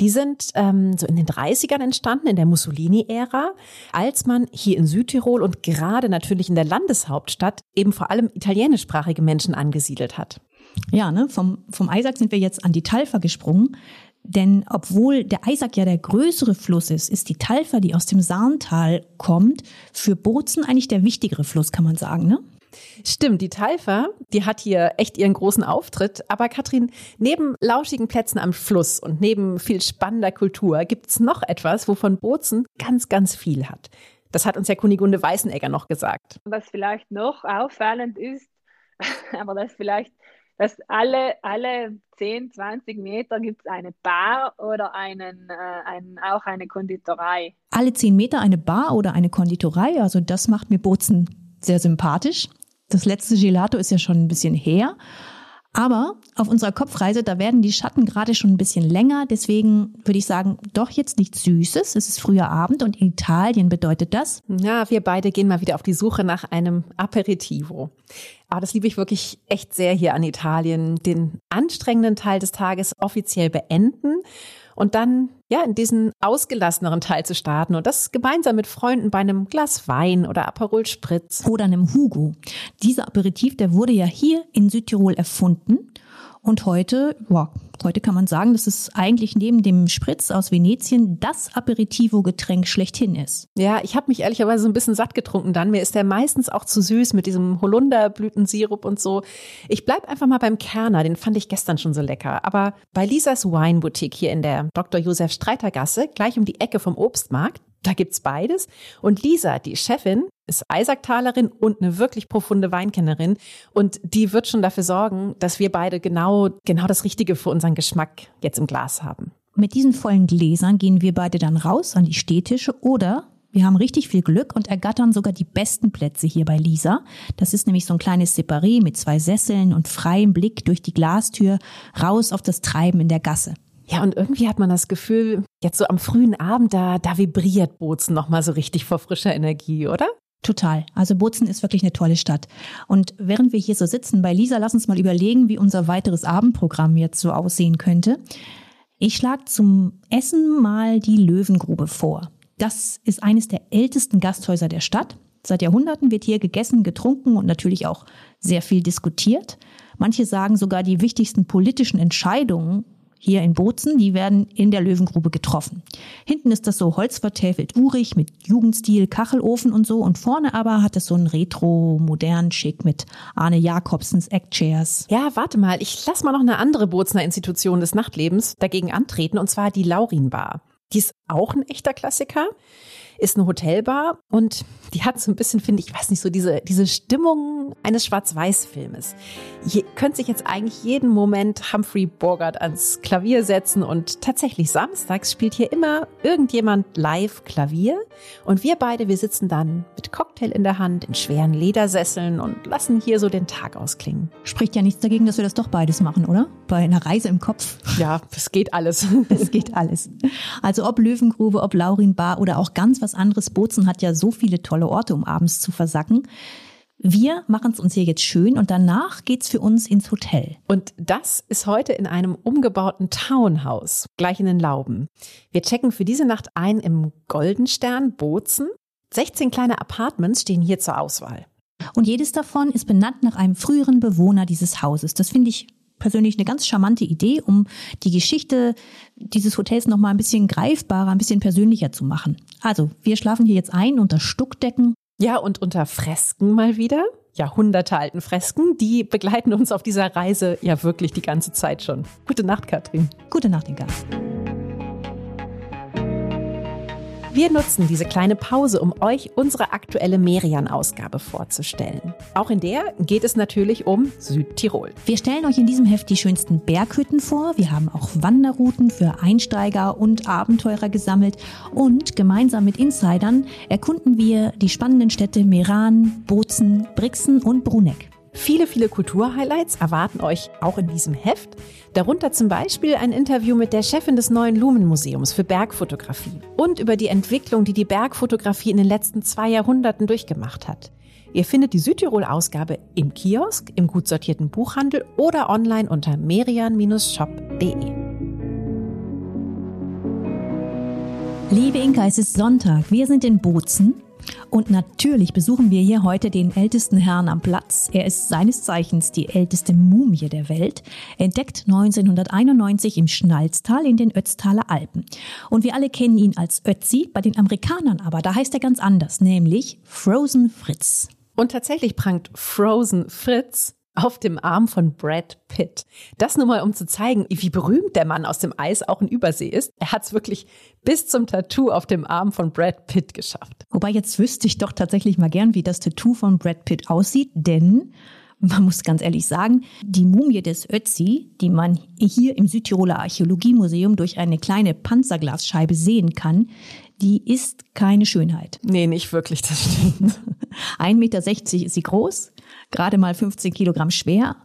Die sind ähm, so in den 30ern entstanden, in der Mussolini-Ära, als man hier in Südtirol und gerade natürlich in der Landeshauptstadt eben vor allem italienischsprachige Menschen angesiedelt hat. Ja, ne, vom, vom Eisack sind wir jetzt an die Talfer gesprungen. Denn obwohl der Eisack ja der größere Fluss ist, ist die Talfer, die aus dem Saarntal kommt, für Bozen eigentlich der wichtigere Fluss, kann man sagen, ne? Stimmt, die Talfer, die hat hier echt ihren großen Auftritt. Aber Katrin, neben lauschigen Plätzen am Fluss und neben viel spannender Kultur gibt's noch etwas, wovon Bozen ganz, ganz viel hat. Das hat uns ja Kunigunde Weißenegger noch gesagt. Was vielleicht noch auffallend ist, aber das vielleicht dass alle, alle 10, 20 Meter gibt es eine Bar oder einen, äh, einen, auch eine Konditorei. Alle 10 Meter eine Bar oder eine Konditorei, also das macht mir Bozen sehr sympathisch. Das letzte Gelato ist ja schon ein bisschen her. Aber auf unserer Kopfreise, da werden die Schatten gerade schon ein bisschen länger. Deswegen würde ich sagen, doch jetzt nichts Süßes. Es ist früher Abend und in Italien bedeutet das. Ja, wir beide gehen mal wieder auf die Suche nach einem Aperitivo. Aber das liebe ich wirklich echt sehr hier an Italien. Den anstrengenden Teil des Tages offiziell beenden und dann ja in diesen ausgelasseneren Teil zu starten und das gemeinsam mit Freunden bei einem Glas Wein oder Aperol Spritz oder einem Hugo. Dieser Aperitif, der wurde ja hier in Südtirol erfunden Und heute, boah, heute kann man sagen, dass es eigentlich neben dem Spritz aus Venetien das Aperitivo-Getränk schlechthin ist. Ja, ich habe mich ehrlicherweise ein bisschen satt getrunken dann. Mir ist der meistens auch zu süß mit diesem Holunderblütensirup und so. Ich bleib einfach mal beim Kerner, den fand ich gestern schon so lecker. Aber bei Lisas Wine Boutique hier in der Dr. Josef Streiter Gasse, gleich um die Ecke vom Obstmarkt, da gibt's beides. Und Lisa, die Chefin, ist Eisaktalerin und eine wirklich profunde Weinkennerin. Und die wird schon dafür sorgen, dass wir beide genau, genau das Richtige für unseren Geschmack jetzt im Glas haben. Mit diesen vollen Gläsern gehen wir beide dann raus an die Stehtische oder wir haben richtig viel Glück und ergattern sogar die besten Plätze hier bei Lisa. Das ist nämlich so ein kleines Separé mit zwei Sesseln und freiem Blick durch die Glastür raus auf das Treiben in der Gasse. Ja, und irgendwie hat man das Gefühl, jetzt so am frühen Abend, da, da vibriert Bozen nochmal so richtig vor frischer Energie, oder? Total. Also Bozen ist wirklich eine tolle Stadt. Und während wir hier so sitzen bei Lisa, lass uns mal überlegen, wie unser weiteres Abendprogramm jetzt so aussehen könnte. Ich schlage zum Essen mal die Löwengrube vor. Das ist eines der ältesten Gasthäuser der Stadt. Seit Jahrhunderten wird hier gegessen, getrunken und natürlich auch sehr viel diskutiert. Manche sagen sogar, die wichtigsten politischen Entscheidungen hier in Bozen, die werden in der Löwengrube getroffen. Hinten ist das so holzvertäfelt urig mit Jugendstil, Kachelofen und so und vorne aber hat es so einen retro, modern Schick mit Arne Jakobsens Eckchairs. Ja, warte mal, ich lass mal noch eine andere Bozener Institution des Nachtlebens dagegen antreten und zwar die Laurinbar. Die ist auch ein echter Klassiker ist eine Hotelbar und die hat so ein bisschen, finde ich, weiß nicht, so diese, diese Stimmung eines Schwarz-Weiß-Filmes. Ihr könnt sich jetzt eigentlich jeden Moment Humphrey Bogart ans Klavier setzen und tatsächlich samstags spielt hier immer irgendjemand live Klavier und wir beide, wir sitzen dann mit Cocktail in der Hand in schweren Ledersesseln und lassen hier so den Tag ausklingen. Spricht ja nichts dagegen, dass wir das doch beides machen, oder? Bei einer Reise im Kopf. Ja, es geht alles. Es geht alles. Also ob Löwengrube, ob Laurinbar oder auch ganz was anderes. Bozen hat ja so viele tolle Orte, um abends zu versacken. Wir machen es uns hier jetzt schön und danach geht's für uns ins Hotel. Und das ist heute in einem umgebauten Townhouse, gleich in den Lauben. Wir checken für diese Nacht ein im Goldenstern Bozen. 16 kleine Apartments stehen hier zur Auswahl. Und jedes davon ist benannt nach einem früheren Bewohner dieses Hauses. Das finde ich persönlich eine ganz charmante Idee, um die Geschichte dieses Hotels noch mal ein bisschen greifbarer, ein bisschen persönlicher zu machen. Also, wir schlafen hier jetzt ein unter Stuckdecken. Ja, und unter Fresken mal wieder. Jahrhundertealten Fresken, die begleiten uns auf dieser Reise ja wirklich die ganze Zeit schon. Gute Nacht, Katrin. Gute Nacht, Inga. Wir nutzen diese kleine Pause, um euch unsere aktuelle Merian-Ausgabe vorzustellen. Auch in der geht es natürlich um Südtirol. Wir stellen euch in diesem Heft die schönsten Berghütten vor. Wir haben auch Wanderrouten für Einsteiger und Abenteurer gesammelt. Und gemeinsam mit Insidern erkunden wir die spannenden Städte Meran, Bozen, Brixen und Bruneck. Viele, viele Kulturhighlights erwarten euch auch in diesem Heft. Darunter zum Beispiel ein Interview mit der Chefin des neuen Lumen-Museums für Bergfotografie und über die Entwicklung, die die Bergfotografie in den letzten zwei Jahrhunderten durchgemacht hat. Ihr findet die Südtirol-Ausgabe im Kiosk, im gut sortierten Buchhandel oder online unter merian-shop.de. Liebe Inka, es ist Sonntag. Wir sind in Bozen und natürlich besuchen wir hier heute den ältesten Herrn am Platz. Er ist seines Zeichens die älteste Mumie der Welt, entdeckt 1991 im Schnalztal in den Ötztaler Alpen. Und wir alle kennen ihn als Ötzi, bei den Amerikanern aber, da heißt er ganz anders, nämlich Frozen Fritz. Und tatsächlich prangt Frozen Fritz auf dem Arm von Brad Pitt. Das nur mal, um zu zeigen, wie berühmt der Mann aus dem Eis auch in Übersee ist. Er hat es wirklich bis zum Tattoo auf dem Arm von Brad Pitt geschafft. Wobei jetzt wüsste ich doch tatsächlich mal gern, wie das Tattoo von Brad Pitt aussieht, denn man muss ganz ehrlich sagen, die Mumie des Ötzi, die man hier im Südtiroler Archäologiemuseum durch eine kleine Panzerglasscheibe sehen kann, die ist keine Schönheit. Nee, nicht wirklich, das stimmt. 1,60 Meter ist sie groß, gerade mal 15 Kilogramm schwer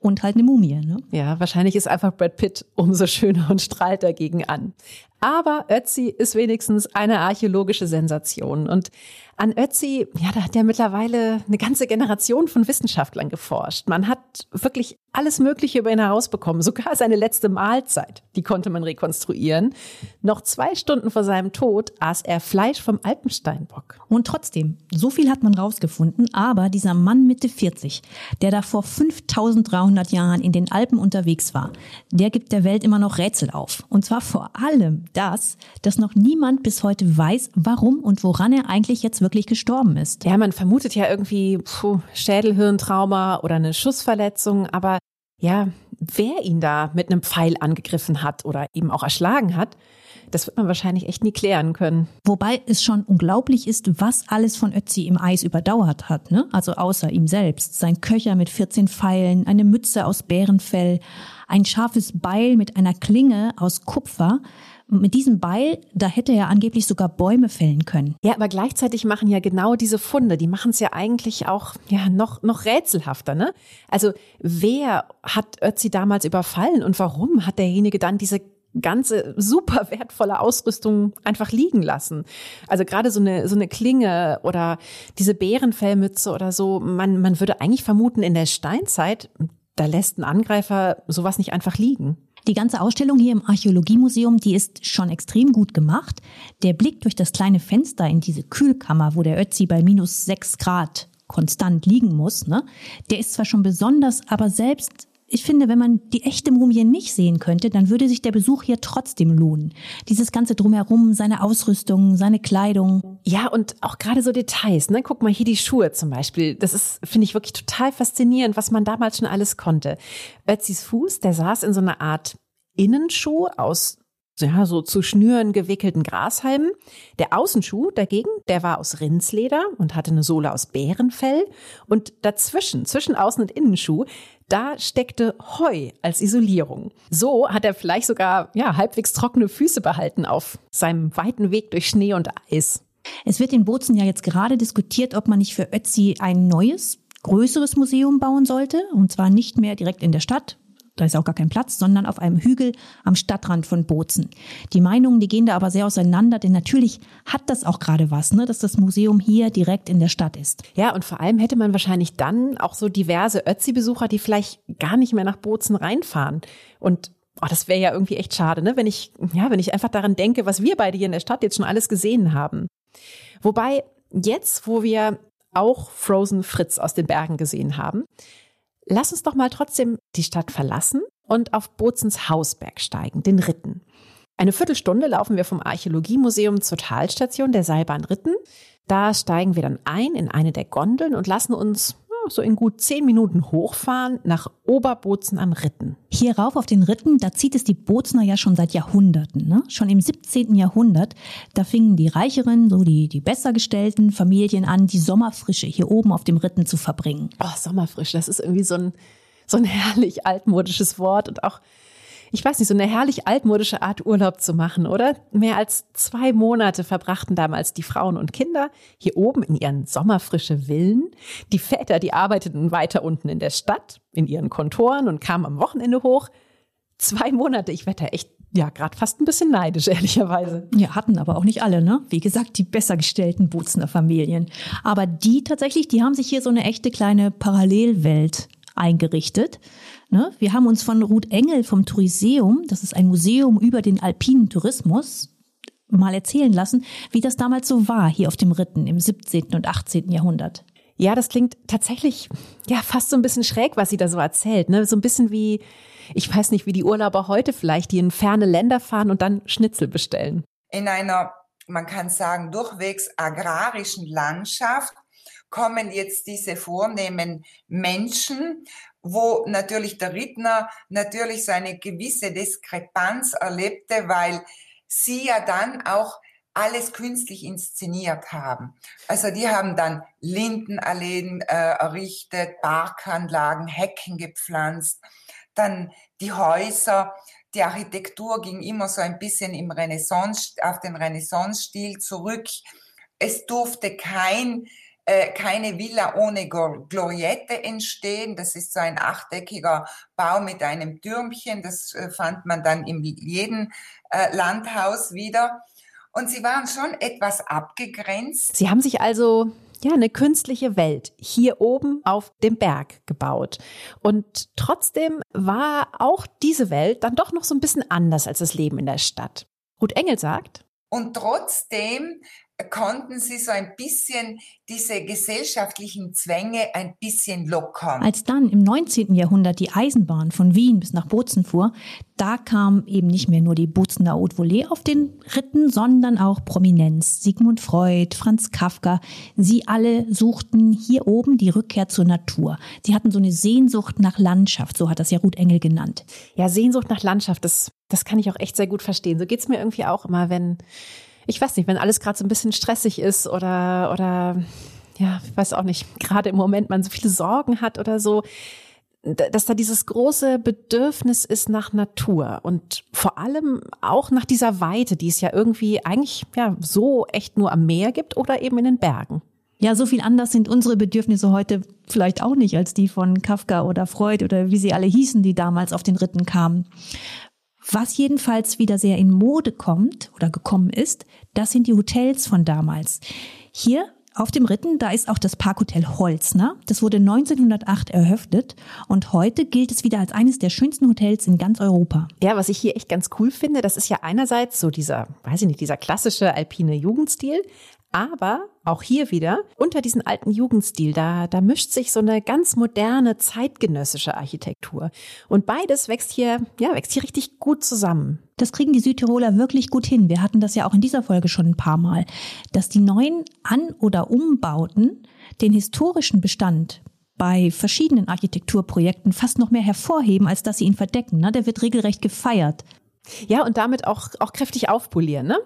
und halt eine Mumie. Ne? Ja, wahrscheinlich ist einfach Brad Pitt umso schöner und strahlt dagegen an. Aber Ötzi ist wenigstens eine archäologische Sensation. Und an Ötzi, ja, da hat ja mittlerweile eine ganze Generation von Wissenschaftlern geforscht. Man hat wirklich alles Mögliche über ihn herausbekommen. Sogar seine letzte Mahlzeit, die konnte man rekonstruieren. Noch zwei Stunden vor seinem Tod aß er Fleisch vom Alpensteinbock. Und trotzdem, so viel hat man rausgefunden, aber dieser Mann Mitte 40, der da vor 5300 Jahren in den Alpen unterwegs war, der gibt der Welt immer noch Rätsel auf. Und zwar vor allem das, dass noch niemand bis heute weiß, warum und woran er eigentlich jetzt wirklich gestorben ist. Ja, man vermutet ja irgendwie puh, Schädelhirntrauma oder eine Schussverletzung, aber ja, wer ihn da mit einem Pfeil angegriffen hat oder eben auch erschlagen hat, das wird man wahrscheinlich echt nie klären können. Wobei es schon unglaublich ist, was alles von Ötzi im Eis überdauert hat, ne? Also außer ihm selbst. Sein Köcher mit 14 Pfeilen, eine Mütze aus Bärenfell, ein scharfes Beil mit einer Klinge aus Kupfer, mit diesem Beil, da hätte er angeblich sogar Bäume fällen können. Ja, aber gleichzeitig machen ja genau diese Funde, die machen es ja eigentlich auch ja noch noch rätselhafter, ne? Also wer hat Ötzi damals überfallen und warum hat derjenige dann diese ganze super wertvolle Ausrüstung einfach liegen lassen. Also gerade so eine so eine Klinge oder diese Bärenfellmütze oder so, man man würde eigentlich vermuten in der Steinzeit, da lässt ein Angreifer sowas nicht einfach liegen. Die ganze Ausstellung hier im Archäologiemuseum, die ist schon extrem gut gemacht. Der Blick durch das kleine Fenster in diese Kühlkammer, wo der Ötzi bei minus sechs Grad konstant liegen muss, ne, der ist zwar schon besonders, aber selbst ich finde, wenn man die echte Mumie nicht sehen könnte, dann würde sich der Besuch hier trotzdem lohnen. Dieses ganze drumherum, seine Ausrüstung, seine Kleidung. Ja, und auch gerade so Details. Ne? Guck mal hier die Schuhe zum Beispiel. Das ist, finde ich, wirklich total faszinierend, was man damals schon alles konnte. Ötzis Fuß, der saß in so einer Art Innenschuh aus ja, so zu Schnüren gewickelten Grashalmen. Der Außenschuh dagegen, der war aus Rindsleder und hatte eine Sohle aus Bärenfell. Und dazwischen, zwischen Außen- und Innenschuh, da steckte Heu als Isolierung. So hat er vielleicht sogar ja, halbwegs trockene Füße behalten auf seinem weiten Weg durch Schnee und Eis. Es wird in Bozen ja jetzt gerade diskutiert, ob man nicht für Ötzi ein neues, größeres Museum bauen sollte. Und zwar nicht mehr direkt in der Stadt, da ist auch gar kein Platz, sondern auf einem Hügel am Stadtrand von Bozen. Die Meinungen, die gehen da aber sehr auseinander, denn natürlich hat das auch gerade was, ne, dass das Museum hier direkt in der Stadt ist. Ja, und vor allem hätte man wahrscheinlich dann auch so diverse Ötzi-Besucher, die vielleicht gar nicht mehr nach Bozen reinfahren. Und Oh, das wäre ja irgendwie echt schade, ne? Wenn ich, ja, wenn ich einfach daran denke, was wir beide hier in der Stadt jetzt schon alles gesehen haben. Wobei jetzt, wo wir auch Frozen Fritz aus den Bergen gesehen haben, Lass uns doch mal trotzdem die Stadt verlassen und auf Bozens Hausberg steigen, den Ritten. Eine Viertelstunde laufen wir vom Archäologiemuseum zur Talstation der Seilbahn Ritten. Da steigen wir dann ein in eine der Gondeln und lassen uns so in gut zehn Minuten hochfahren nach Oberbozen am Ritten. Hier rauf auf den Ritten, da zieht es die Bozner ja schon seit Jahrhunderten. Ne? Schon im 17. Jahrhundert, da fingen die reicheren, so die, die besser gestellten Familien an, die Sommerfrische hier oben auf dem Ritten zu verbringen. Oh, Sommerfrische, das ist irgendwie so ein, so ein herrlich altmodisches Wort und auch ich weiß nicht, so eine herrlich altmodische Art Urlaub zu machen, oder? Mehr als zwei Monate verbrachten damals die Frauen und Kinder hier oben in ihren sommerfrische Villen. Die Väter, die arbeiteten weiter unten in der Stadt, in ihren Kontoren und kamen am Wochenende hoch. Zwei Monate, ich werde echt ja, gerade fast ein bisschen neidisch, ehrlicherweise. Ja, hatten aber auch nicht alle, ne? Wie gesagt, die besser gestellten Bozner Familien. Aber die tatsächlich, die haben sich hier so eine echte kleine Parallelwelt eingerichtet. Ne? Wir haben uns von Ruth Engel vom Touriseum, das ist ein Museum über den alpinen Tourismus, mal erzählen lassen, wie das damals so war hier auf dem Ritten im 17. und 18. Jahrhundert. Ja, das klingt tatsächlich ja fast so ein bisschen schräg, was sie da so erzählt. Ne? So ein bisschen wie, ich weiß nicht, wie die Urlauber heute vielleicht, die in ferne Länder fahren und dann Schnitzel bestellen. In einer, man kann sagen, durchwegs agrarischen Landschaft kommen jetzt diese vornehmen Menschen, wo natürlich der Rittner natürlich so eine gewisse Diskrepanz erlebte, weil sie ja dann auch alles künstlich inszeniert haben. Also die haben dann Lindenalleen äh, errichtet, Parkanlagen, Hecken gepflanzt, dann die Häuser, die Architektur ging immer so ein bisschen im Renaissance, auf den Renaissance-Stil zurück. Es durfte kein äh, keine Villa ohne Gloriette entstehen. Das ist so ein achteckiger Bau mit einem Türmchen. Das äh, fand man dann in jedem äh, Landhaus wieder. Und sie waren schon etwas abgegrenzt. Sie haben sich also ja, eine künstliche Welt hier oben auf dem Berg gebaut. Und trotzdem war auch diese Welt dann doch noch so ein bisschen anders als das Leben in der Stadt. Ruth Engel sagt, und trotzdem konnten sie so ein bisschen diese gesellschaftlichen Zwänge ein bisschen lockern. Als dann im 19. Jahrhundert die Eisenbahn von Wien bis nach Bozen fuhr, da kam eben nicht mehr nur die Bozener Haute Volée auf den Ritten, sondern auch Prominenz. Sigmund Freud, Franz Kafka, sie alle suchten hier oben die Rückkehr zur Natur. Sie hatten so eine Sehnsucht nach Landschaft, so hat das ja Ruth Engel genannt. Ja, Sehnsucht nach Landschaft, das, das kann ich auch echt sehr gut verstehen. So geht's mir irgendwie auch immer, wenn ich weiß nicht, wenn alles gerade so ein bisschen stressig ist oder, oder ja, ich weiß auch nicht, gerade im Moment man so viele Sorgen hat oder so, dass da dieses große Bedürfnis ist nach Natur und vor allem auch nach dieser Weite, die es ja irgendwie eigentlich ja so echt nur am Meer gibt oder eben in den Bergen. Ja, so viel anders sind unsere Bedürfnisse heute vielleicht auch nicht als die von Kafka oder Freud oder wie sie alle hießen, die damals auf den Ritten kamen. Was jedenfalls wieder sehr in Mode kommt oder gekommen ist, das sind die Hotels von damals. Hier auf dem Ritten, da ist auch das Parkhotel Holzner. Das wurde 1908 eröffnet und heute gilt es wieder als eines der schönsten Hotels in ganz Europa. Ja, was ich hier echt ganz cool finde, das ist ja einerseits so dieser, weiß ich nicht, dieser klassische alpine Jugendstil, aber auch hier wieder unter diesen alten Jugendstil, da, da mischt sich so eine ganz moderne zeitgenössische Architektur. Und beides wächst hier, ja, wächst hier richtig gut zusammen. Das kriegen die Südtiroler wirklich gut hin. Wir hatten das ja auch in dieser Folge schon ein paar Mal, dass die neuen An- oder Umbauten den historischen Bestand bei verschiedenen Architekturprojekten fast noch mehr hervorheben, als dass sie ihn verdecken. Ne? Der wird regelrecht gefeiert. Ja, und damit auch, auch kräftig aufpolieren. Ne?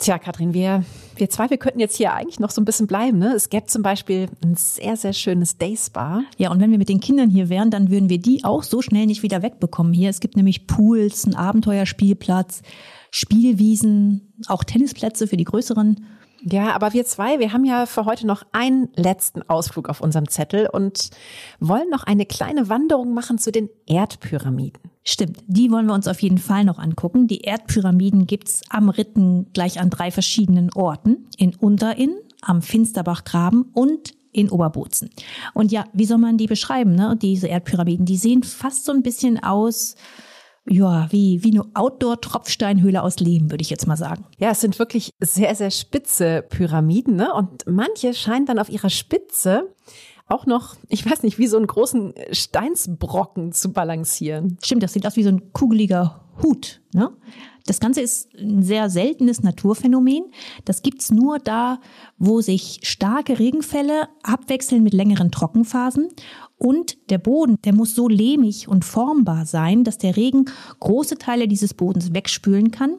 Tja, Katrin, wir, wir zwei, wir könnten jetzt hier eigentlich noch so ein bisschen bleiben. Ne? Es gäbe zum Beispiel ein sehr, sehr schönes Day Spa. Ja, und wenn wir mit den Kindern hier wären, dann würden wir die auch so schnell nicht wieder wegbekommen hier. Es gibt nämlich Pools, einen Abenteuerspielplatz, Spielwiesen, auch Tennisplätze für die größeren. Ja, aber wir zwei, wir haben ja für heute noch einen letzten Ausflug auf unserem Zettel und wollen noch eine kleine Wanderung machen zu den Erdpyramiden. Stimmt, die wollen wir uns auf jeden Fall noch angucken. Die Erdpyramiden gibt's am Ritten gleich an drei verschiedenen Orten. In Unterinn, am Finsterbachgraben und in Oberbozen. Und ja, wie soll man die beschreiben, ne? diese Erdpyramiden? Die sehen fast so ein bisschen aus ja, wie, wie eine Outdoor-Tropfsteinhöhle aus Lehm, würde ich jetzt mal sagen. Ja, es sind wirklich sehr, sehr spitze Pyramiden, ne? Und manche scheinen dann auf ihrer Spitze auch noch, ich weiß nicht, wie so einen großen Steinsbrocken zu balancieren. Stimmt, das sieht aus wie so ein kugeliger Hut, ne? Das Ganze ist ein sehr seltenes Naturphänomen. Das gibt's nur da, wo sich starke Regenfälle abwechseln mit längeren Trockenphasen. Und der Boden, der muss so lehmig und formbar sein, dass der Regen große Teile dieses Bodens wegspülen kann,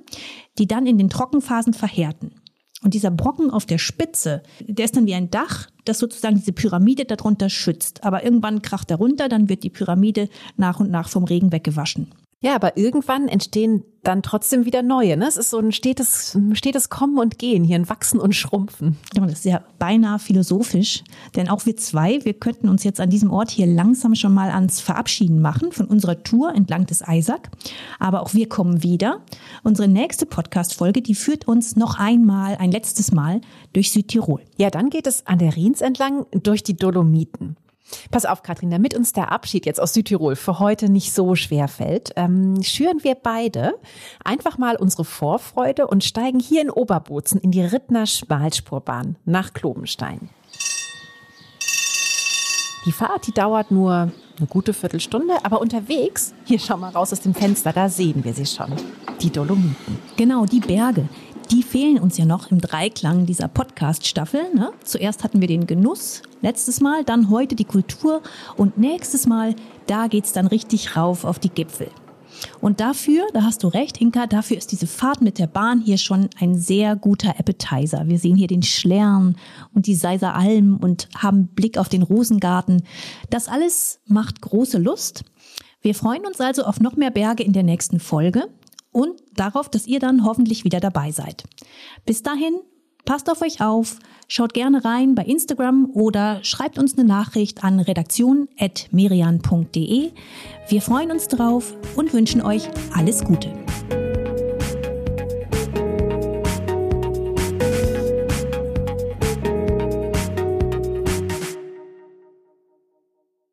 die dann in den Trockenphasen verhärten. Und dieser Brocken auf der Spitze, der ist dann wie ein Dach, das sozusagen diese Pyramide darunter schützt. Aber irgendwann kracht er runter, dann wird die Pyramide nach und nach vom Regen weggewaschen. Ja, aber irgendwann entstehen dann trotzdem wieder neue. Ne? Es ist so ein stetes, stetes Kommen und Gehen, hier ein Wachsen und Schrumpfen. Ja, das ist ja beinahe philosophisch, denn auch wir zwei, wir könnten uns jetzt an diesem Ort hier langsam schon mal ans Verabschieden machen von unserer Tour entlang des Eisack. Aber auch wir kommen wieder. Unsere nächste Podcast-Folge, die führt uns noch einmal, ein letztes Mal durch Südtirol. Ja, dann geht es an der Rhins entlang durch die Dolomiten. Pass auf, Katrin, damit uns der Abschied jetzt aus Südtirol für heute nicht so schwer fällt, ähm, schüren wir beide einfach mal unsere Vorfreude und steigen hier in Oberbozen in die Rittner Schmalspurbahn nach Klobenstein. Die Fahrt, die dauert nur eine gute Viertelstunde, aber unterwegs, hier schau mal raus aus dem Fenster, da sehen wir sie schon. Die Dolomiten. Genau, die Berge. Die fehlen uns ja noch im Dreiklang dieser Podcast-Staffel. Ne? Zuerst hatten wir den Genuss, letztes Mal, dann heute die Kultur und nächstes Mal, da geht's dann richtig rauf auf die Gipfel. Und dafür, da hast du recht, Inka, dafür ist diese Fahrt mit der Bahn hier schon ein sehr guter Appetizer. Wir sehen hier den Schlern und die Seiser Alm und haben Blick auf den Rosengarten. Das alles macht große Lust. Wir freuen uns also auf noch mehr Berge in der nächsten Folge und darauf, dass ihr dann hoffentlich wieder dabei seid. Bis dahin Passt auf euch auf, schaut gerne rein bei Instagram oder schreibt uns eine Nachricht an redaktion.merian.de. Wir freuen uns drauf und wünschen euch alles Gute.